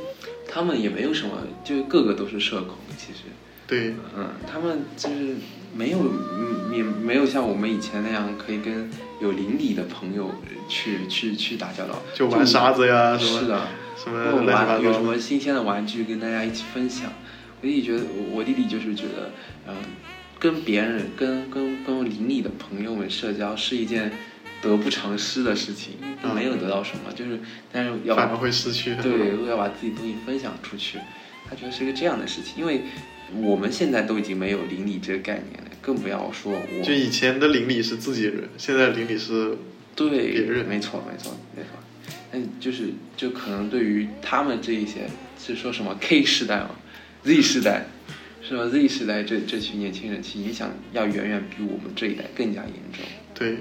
[SPEAKER 2] 他们也没有什么，就个个都是社恐，其实。
[SPEAKER 1] 对，
[SPEAKER 2] 嗯，他们就是没有，嗯，也没有像我们以前那样可以跟有邻里的朋友去去去打交道，
[SPEAKER 1] 就玩沙子呀，
[SPEAKER 2] 是的，
[SPEAKER 1] 什么
[SPEAKER 2] 有什。么新鲜的玩具跟大家一起分享。我弟弟觉得，我我弟弟就是觉得，嗯、跟别人跟跟跟邻里的朋友们社交是一件得不偿失的事情，
[SPEAKER 1] 嗯
[SPEAKER 2] 没有得到什么，就是但是要把
[SPEAKER 1] 反而会失去。
[SPEAKER 2] 对，要把自己东西分享出去，他觉得是个这样的事情，因为我们现在都已经没有邻里这个概念了，更不要说我
[SPEAKER 1] 就以前的邻里是自己人，现在邻里是
[SPEAKER 2] 对，
[SPEAKER 1] 别人
[SPEAKER 2] 没错，没错，没错。但就是就可能对于他们这一些是说什么 K 时代嘛，Z 时代，是吧？Z 时代这这群年轻人，其实影响要远远比我们这一代更加严重。
[SPEAKER 1] 对。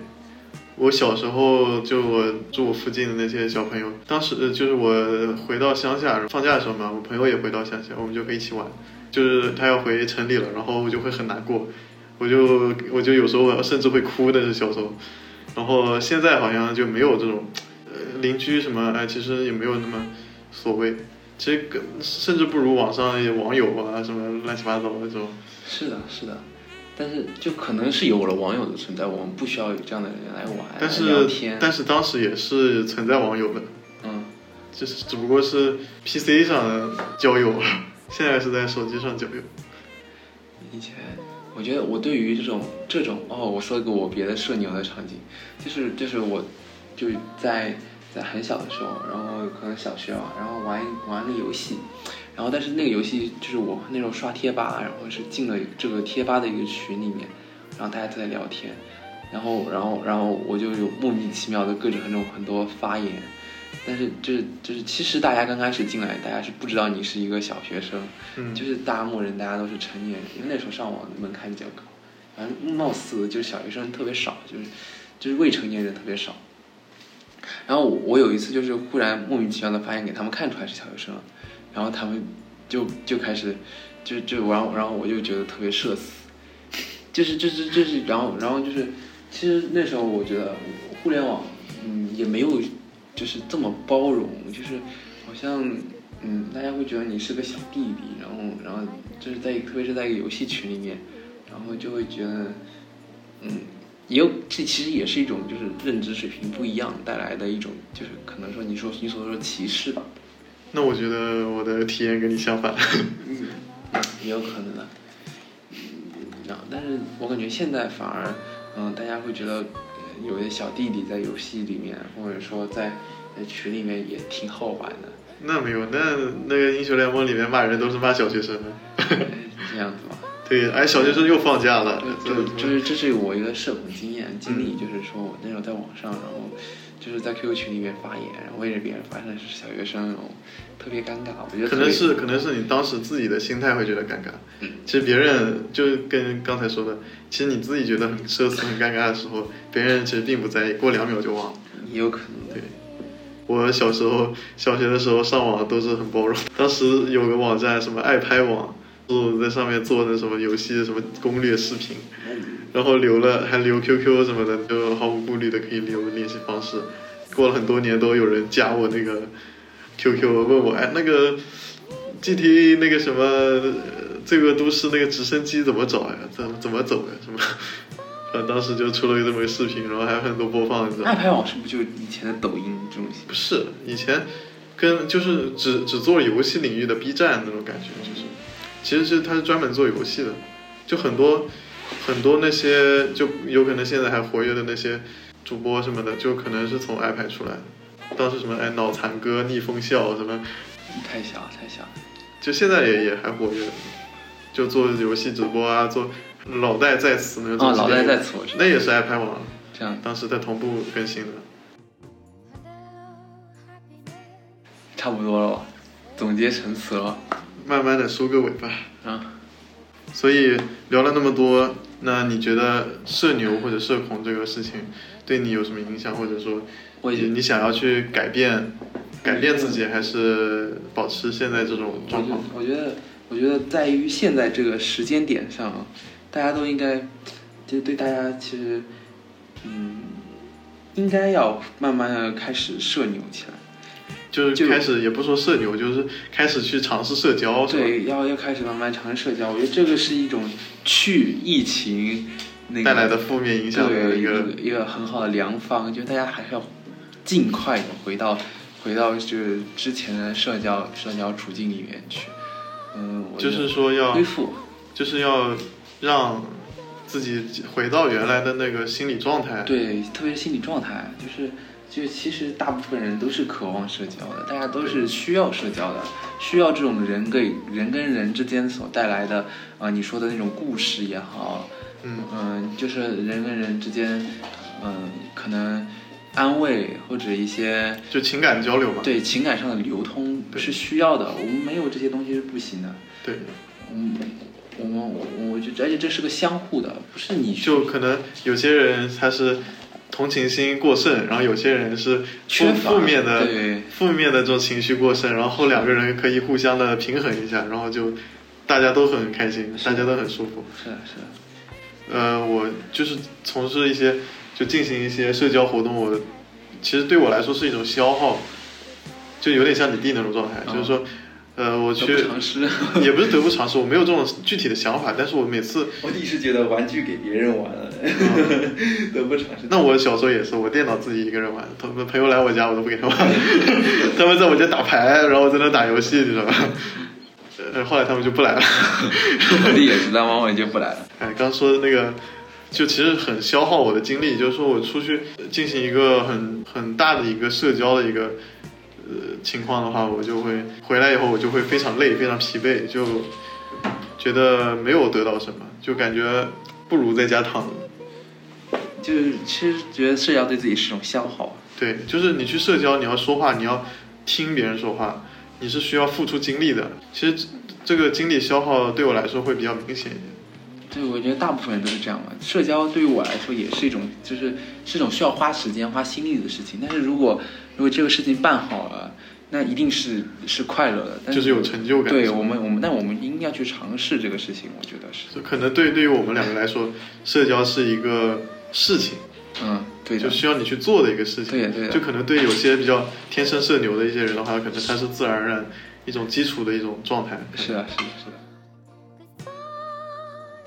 [SPEAKER 1] 我小时候就我住我附近的那些小朋友，当时呃就是我回到乡下放假的时候嘛，我朋友也回到乡下，我们就可以一起玩。就是他要回城里了，然后我就会很难过，我就我就有时候甚至会哭，那是小时候。然后现在好像就没有这种，呃，邻居什么，哎，其实也没有那么所谓。其实跟甚至不如网上网友啊，什么乱七八糟的这种。
[SPEAKER 2] 是的，是的。但是就可能是有了网友的存在，我们不需要有这样的人来玩
[SPEAKER 1] 但是
[SPEAKER 2] 天。
[SPEAKER 1] 但是当时也是存在网友的，
[SPEAKER 2] 嗯，
[SPEAKER 1] 就是只不过是 PC 上的交友，现在是在手机上交友。
[SPEAKER 2] 以前我觉得我对于这种这种哦，我说一个我别的社牛的场景，就是就是我就在在很小的时候，然后可能小学吧，然后玩玩个游戏，然后但是那个游戏就是我那时候刷贴吧，然后是进了这个贴吧的一个群里面，然后大家都在聊天，然后然后然后我就有莫名其妙的各种很多很多发言。但是就是就是，其实大家刚开始进来，大家是不知道你是一个小学生，
[SPEAKER 1] 嗯，
[SPEAKER 2] 就是大家默认大家都是成年人，因为那时候上网门槛比较高，反正貌似就是小学生特别少，就是就是未成年人特别少。然后我我有一次就是忽然莫名其妙的发现给他们看出来是小学生了，然后他们就就开始就就然后然后我就觉得特别社死，就是就是就是然后然后就是其实那时候我觉得互联网嗯也没有就是这么包容，就是好像嗯大家会觉得你是个小弟弟，然后然后就是在特别是在一个游戏群里面，然后就会觉得嗯也有这其实也是一种就是认知水平不一样带来的一种就是可能说你说你所说的歧视吧，
[SPEAKER 1] 那我觉得我的体验跟你相反。
[SPEAKER 2] 嗯，也有可能的。嗯，然后但是我感觉现在反而，嗯，大家会觉得呃有些小弟弟在游戏里面，或者说在在群里面也挺好玩的，
[SPEAKER 1] 那没有，那那个英雄联盟里面骂人都是骂小学生的。[laughs]
[SPEAKER 2] 这样子嘛。
[SPEAKER 1] 对，哎，小学生又放假了，
[SPEAKER 2] 就
[SPEAKER 1] 这
[SPEAKER 2] 就是这是我一个社恐经验经历，就是说我那时候在网上，然后就是在 QQ 群里面发言，然后为着别人发现是小学生，然后特别尴尬。我觉得
[SPEAKER 1] 可能是可能是你当时自己的心态会觉得尴尬，
[SPEAKER 2] 嗯
[SPEAKER 1] 其实别人就跟刚才说的，其实你自己觉得很社死很尴尬的时候，别人其实并不在意，过两秒就忘了。
[SPEAKER 2] 也有可能
[SPEAKER 1] 对。我小时候小学的时候上网都是很包容，当时有个网站什么爱拍网，我在上面做那什么游戏什么攻略视频，然后留了还留 QQ 什么的，就毫无顾虑的可以留联系方式。过了很多年都有人加我那个 QQ 问我，哎，那个 GTA 那个什么呃罪恶都市那个直升机怎么找呀？怎么怎么走呀？什么？[laughs] 呃，当时就出了这么个视频，然后还有很多播放，你知道吗？
[SPEAKER 2] 爱拍网是不是就是以前的抖音这种
[SPEAKER 1] 不是以前跟就是只只做游戏领域的 B 站那种感觉，就是其实是他是专门做游戏的，就很多很多那些就有可能现在还活跃的那些主播什么的，就可能是从 iPad 出来的。当时什么哎脑残哥、逆风笑什么，
[SPEAKER 2] 太小太小。
[SPEAKER 1] 就现在也也还活跃，就做游戏直播啊，做老戴在此那种。
[SPEAKER 2] 啊，老戴在此我知道。
[SPEAKER 1] 那也是 iPad 网，
[SPEAKER 2] 这样
[SPEAKER 1] 当时在同步更新的。
[SPEAKER 2] 差不多了吧？总结陈词了
[SPEAKER 1] 慢慢的收个尾吧。
[SPEAKER 2] 啊。
[SPEAKER 1] 所以聊了那么多，那你觉得社牛或者社恐这个事情对你有什么影响，或者说你你想要去改变改变自己，还是保持现在这种状况？
[SPEAKER 2] 我觉得，我觉得在于现在这个时间点上，大家都应该，就对大家其实，嗯，应该要慢慢的开始社牛起来。
[SPEAKER 1] 就是开始也不说社牛，就是开始去尝试社交，
[SPEAKER 2] 对，要要开始慢慢尝试社交。我觉得这个是一种去疫情那个
[SPEAKER 1] 带来的负面影响的
[SPEAKER 2] 对一
[SPEAKER 1] 一个
[SPEAKER 2] 个一个很好的良方，就大家还是要尽快的回到回到就是之前的社交社交处境里面去。嗯，
[SPEAKER 1] 就是说要
[SPEAKER 2] 恢复。
[SPEAKER 1] 就是要让自己回到原来的那个心理状态。
[SPEAKER 2] 对，特别是心理状态，就是就其实大部分人都是渴望社交的，大家都是需要社交的，需要这种人给人跟人之间所带来的啊、你说的那种故事也好，
[SPEAKER 1] 嗯
[SPEAKER 2] 嗯，就是人跟人之间，嗯，可能安慰或者一些
[SPEAKER 1] 就情感交流嘛。
[SPEAKER 2] 对情感上的流通是需要的，我们没有这些东西是不行的。
[SPEAKER 1] 对，
[SPEAKER 2] 嗯，我们我我觉得，而且这是个相互的，不是你
[SPEAKER 1] 就可能有些人他是同情心过剩，然后有些人是负负面的
[SPEAKER 2] 对
[SPEAKER 1] 负面的这种情绪过剩，然后两个人可以互相的平衡一下，然后就大家都很开心，大家都很舒服。
[SPEAKER 2] 是的是的。
[SPEAKER 1] 呃，我就是从事一些就进行一些社交活动，我其实对我来说是一种消耗，就有点像你弟那种状态，
[SPEAKER 2] 嗯
[SPEAKER 1] 就是说，呃，我去。也不是得不偿失，我没有这种具体的想法，但是我每次，
[SPEAKER 2] 我一直觉得玩具给别人玩了，[laughs] 得不偿失。
[SPEAKER 1] 那我小时候也是，我电脑自己一个人玩，他们朋友来我家我都不给他玩，[laughs] 他们在我家打牌，然后我在那打游戏，你知道吧？呃，后来他们就不来了。
[SPEAKER 2] 我弟也是，但往往就不来了。
[SPEAKER 1] 哎，刚说的那个，就其实很消耗我的精力。就是说我出去进行一个很很大的一个社交的一个呃情况的话，我就会回来以后我就会非常累，非常疲惫，就觉得没有得到什么，就感觉不如在家躺着。
[SPEAKER 2] 就是其实觉得社交对自己是一种消耗。
[SPEAKER 1] 对，就是你去社交，你要说话，你要听别人说话，你是需要付出精力的。其实这这个精力消耗对我来说会比较明显一点。
[SPEAKER 2] 对，我觉得大部分人都是这样吧。社交对于我来说也是一种，就是是一种需要花时间、花心力的事情。但是如果如果这个事情办好了，那一定是是快乐的，但
[SPEAKER 1] 就是有成就感
[SPEAKER 2] 对我们，我们，但我们应该去尝试这个事情，我觉得是。
[SPEAKER 1] 就可能对对于我们两个来说，社交是一个事情。
[SPEAKER 2] 嗯，对
[SPEAKER 1] 就，需要你去做的一个事情。
[SPEAKER 2] 对对
[SPEAKER 1] 就可能对有些比较天生社牛的一些人的话，可能他是自然而然一种基础的一种状态。
[SPEAKER 2] 是啊，是的，是的。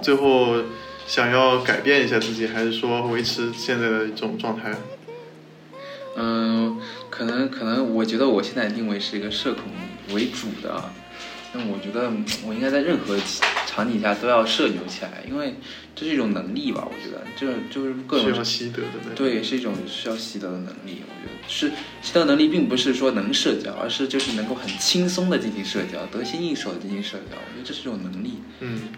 [SPEAKER 1] 最后想要改变一下自己，还是说维持现在的一种状态？
[SPEAKER 2] 嗯，可能可能，我觉得我现在定位是一个社恐为主的啊，那我觉得嗯我应该在任何场景下都要社牛起来，因为这是一种能力吧，我觉得这就是各种
[SPEAKER 1] 需要习得的。
[SPEAKER 2] 对，是一种需要习得的能力。我觉得是习得能力，并不是说能社交，而是就是能够很轻松的进行社交，得心应手的进行社交。我觉得这是一种能力。
[SPEAKER 1] 嗯，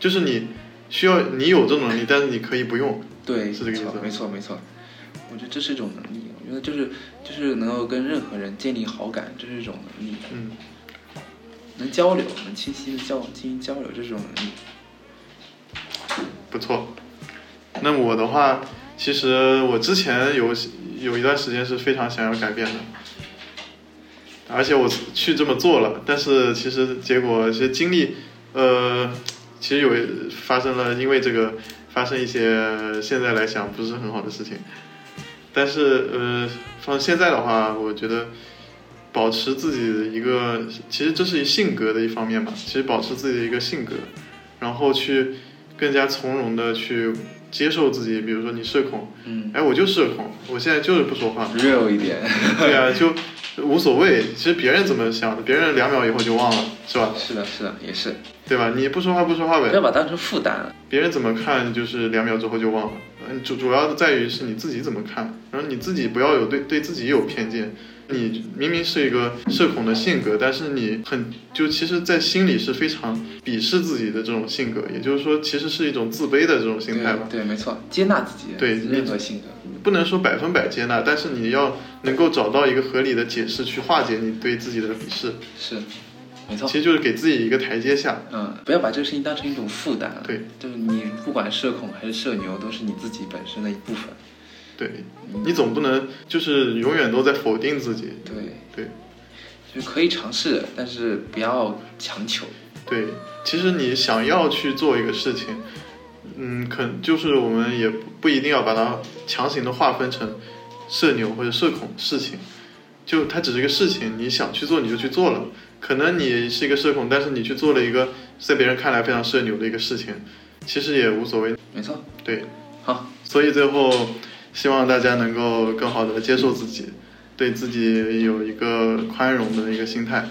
[SPEAKER 1] 就是你需要你有这种能力，但是你可以不用。
[SPEAKER 2] 对，
[SPEAKER 1] 是这个意思
[SPEAKER 2] 没错，没错。我觉得这是一种能力。我觉得就是就是能够跟任何人建立好感，这是一种能力。
[SPEAKER 1] 嗯，
[SPEAKER 2] 能交流，能清晰的交进行交流，这是一种能力。
[SPEAKER 1] 不错。那我的话，其实我之前有有一段时间是非常想要改变的，而且我去这么做了，但是其实结果其实经历，呃，其实有发生了因为这个发生一些现在来想不是很好的事情，但是呃，放现在的话，我觉得保持自己的一个，其实这是性格的一方面吧，其实保持自己的一个性格，然后去更加从容的去接受自己，比如说你社恐，
[SPEAKER 2] 嗯
[SPEAKER 1] 哎，我就社恐，我现在就是不说话
[SPEAKER 2] ，，real 一点。
[SPEAKER 1] 对啊，就无所谓。其实别人怎么想的，别人两秒以后就忘了，是吧？
[SPEAKER 2] 是的，是的，也是，
[SPEAKER 1] 对吧？你不说话不说话呗，
[SPEAKER 2] 不要把它当成负担了。
[SPEAKER 1] 别人怎么看就是两秒之后就忘了。嗯，主主要的在于是你自己怎么看，然后你自己不要有对对自己有偏见。你明明是一个社恐的性格，但是你很就其实，在心里是非常鄙视自己的这种性格，也就是说，其实是一种自卑的这种心态吧。
[SPEAKER 2] 对对，没错，接纳自己，
[SPEAKER 1] 对
[SPEAKER 2] 任何性格。
[SPEAKER 1] 不能说百分百接纳，但是你要能够找到一个合理的解释去化解你对自己的鄙视，
[SPEAKER 2] 是，没错
[SPEAKER 1] 其。实就是给自己一个台阶下。
[SPEAKER 2] 嗯，不要把这个事情当成一种负担。
[SPEAKER 1] 对，
[SPEAKER 2] 就是你不管社恐还是社牛，都是你自己本身的一部分。
[SPEAKER 1] 对，你总不能就是永远都在否定自己。
[SPEAKER 2] 对，
[SPEAKER 1] 对
[SPEAKER 2] 就是可以尝试，但是不要强求。
[SPEAKER 1] 对，其实你想要去做一个事情，嗯，可就是我们也不不一定要把它强行的划分成社牛或者社恐事情，就它只是一个事情，你想去做你就去做了。可能你是一个社恐，但是你去做了一个在别人看来非常社牛的一个事情，其实也无所谓。
[SPEAKER 2] 没错。
[SPEAKER 1] 对，
[SPEAKER 2] 好，
[SPEAKER 1] 所以最后希望大家能够更好的接受自己，对自己有一个宽容的一个心态。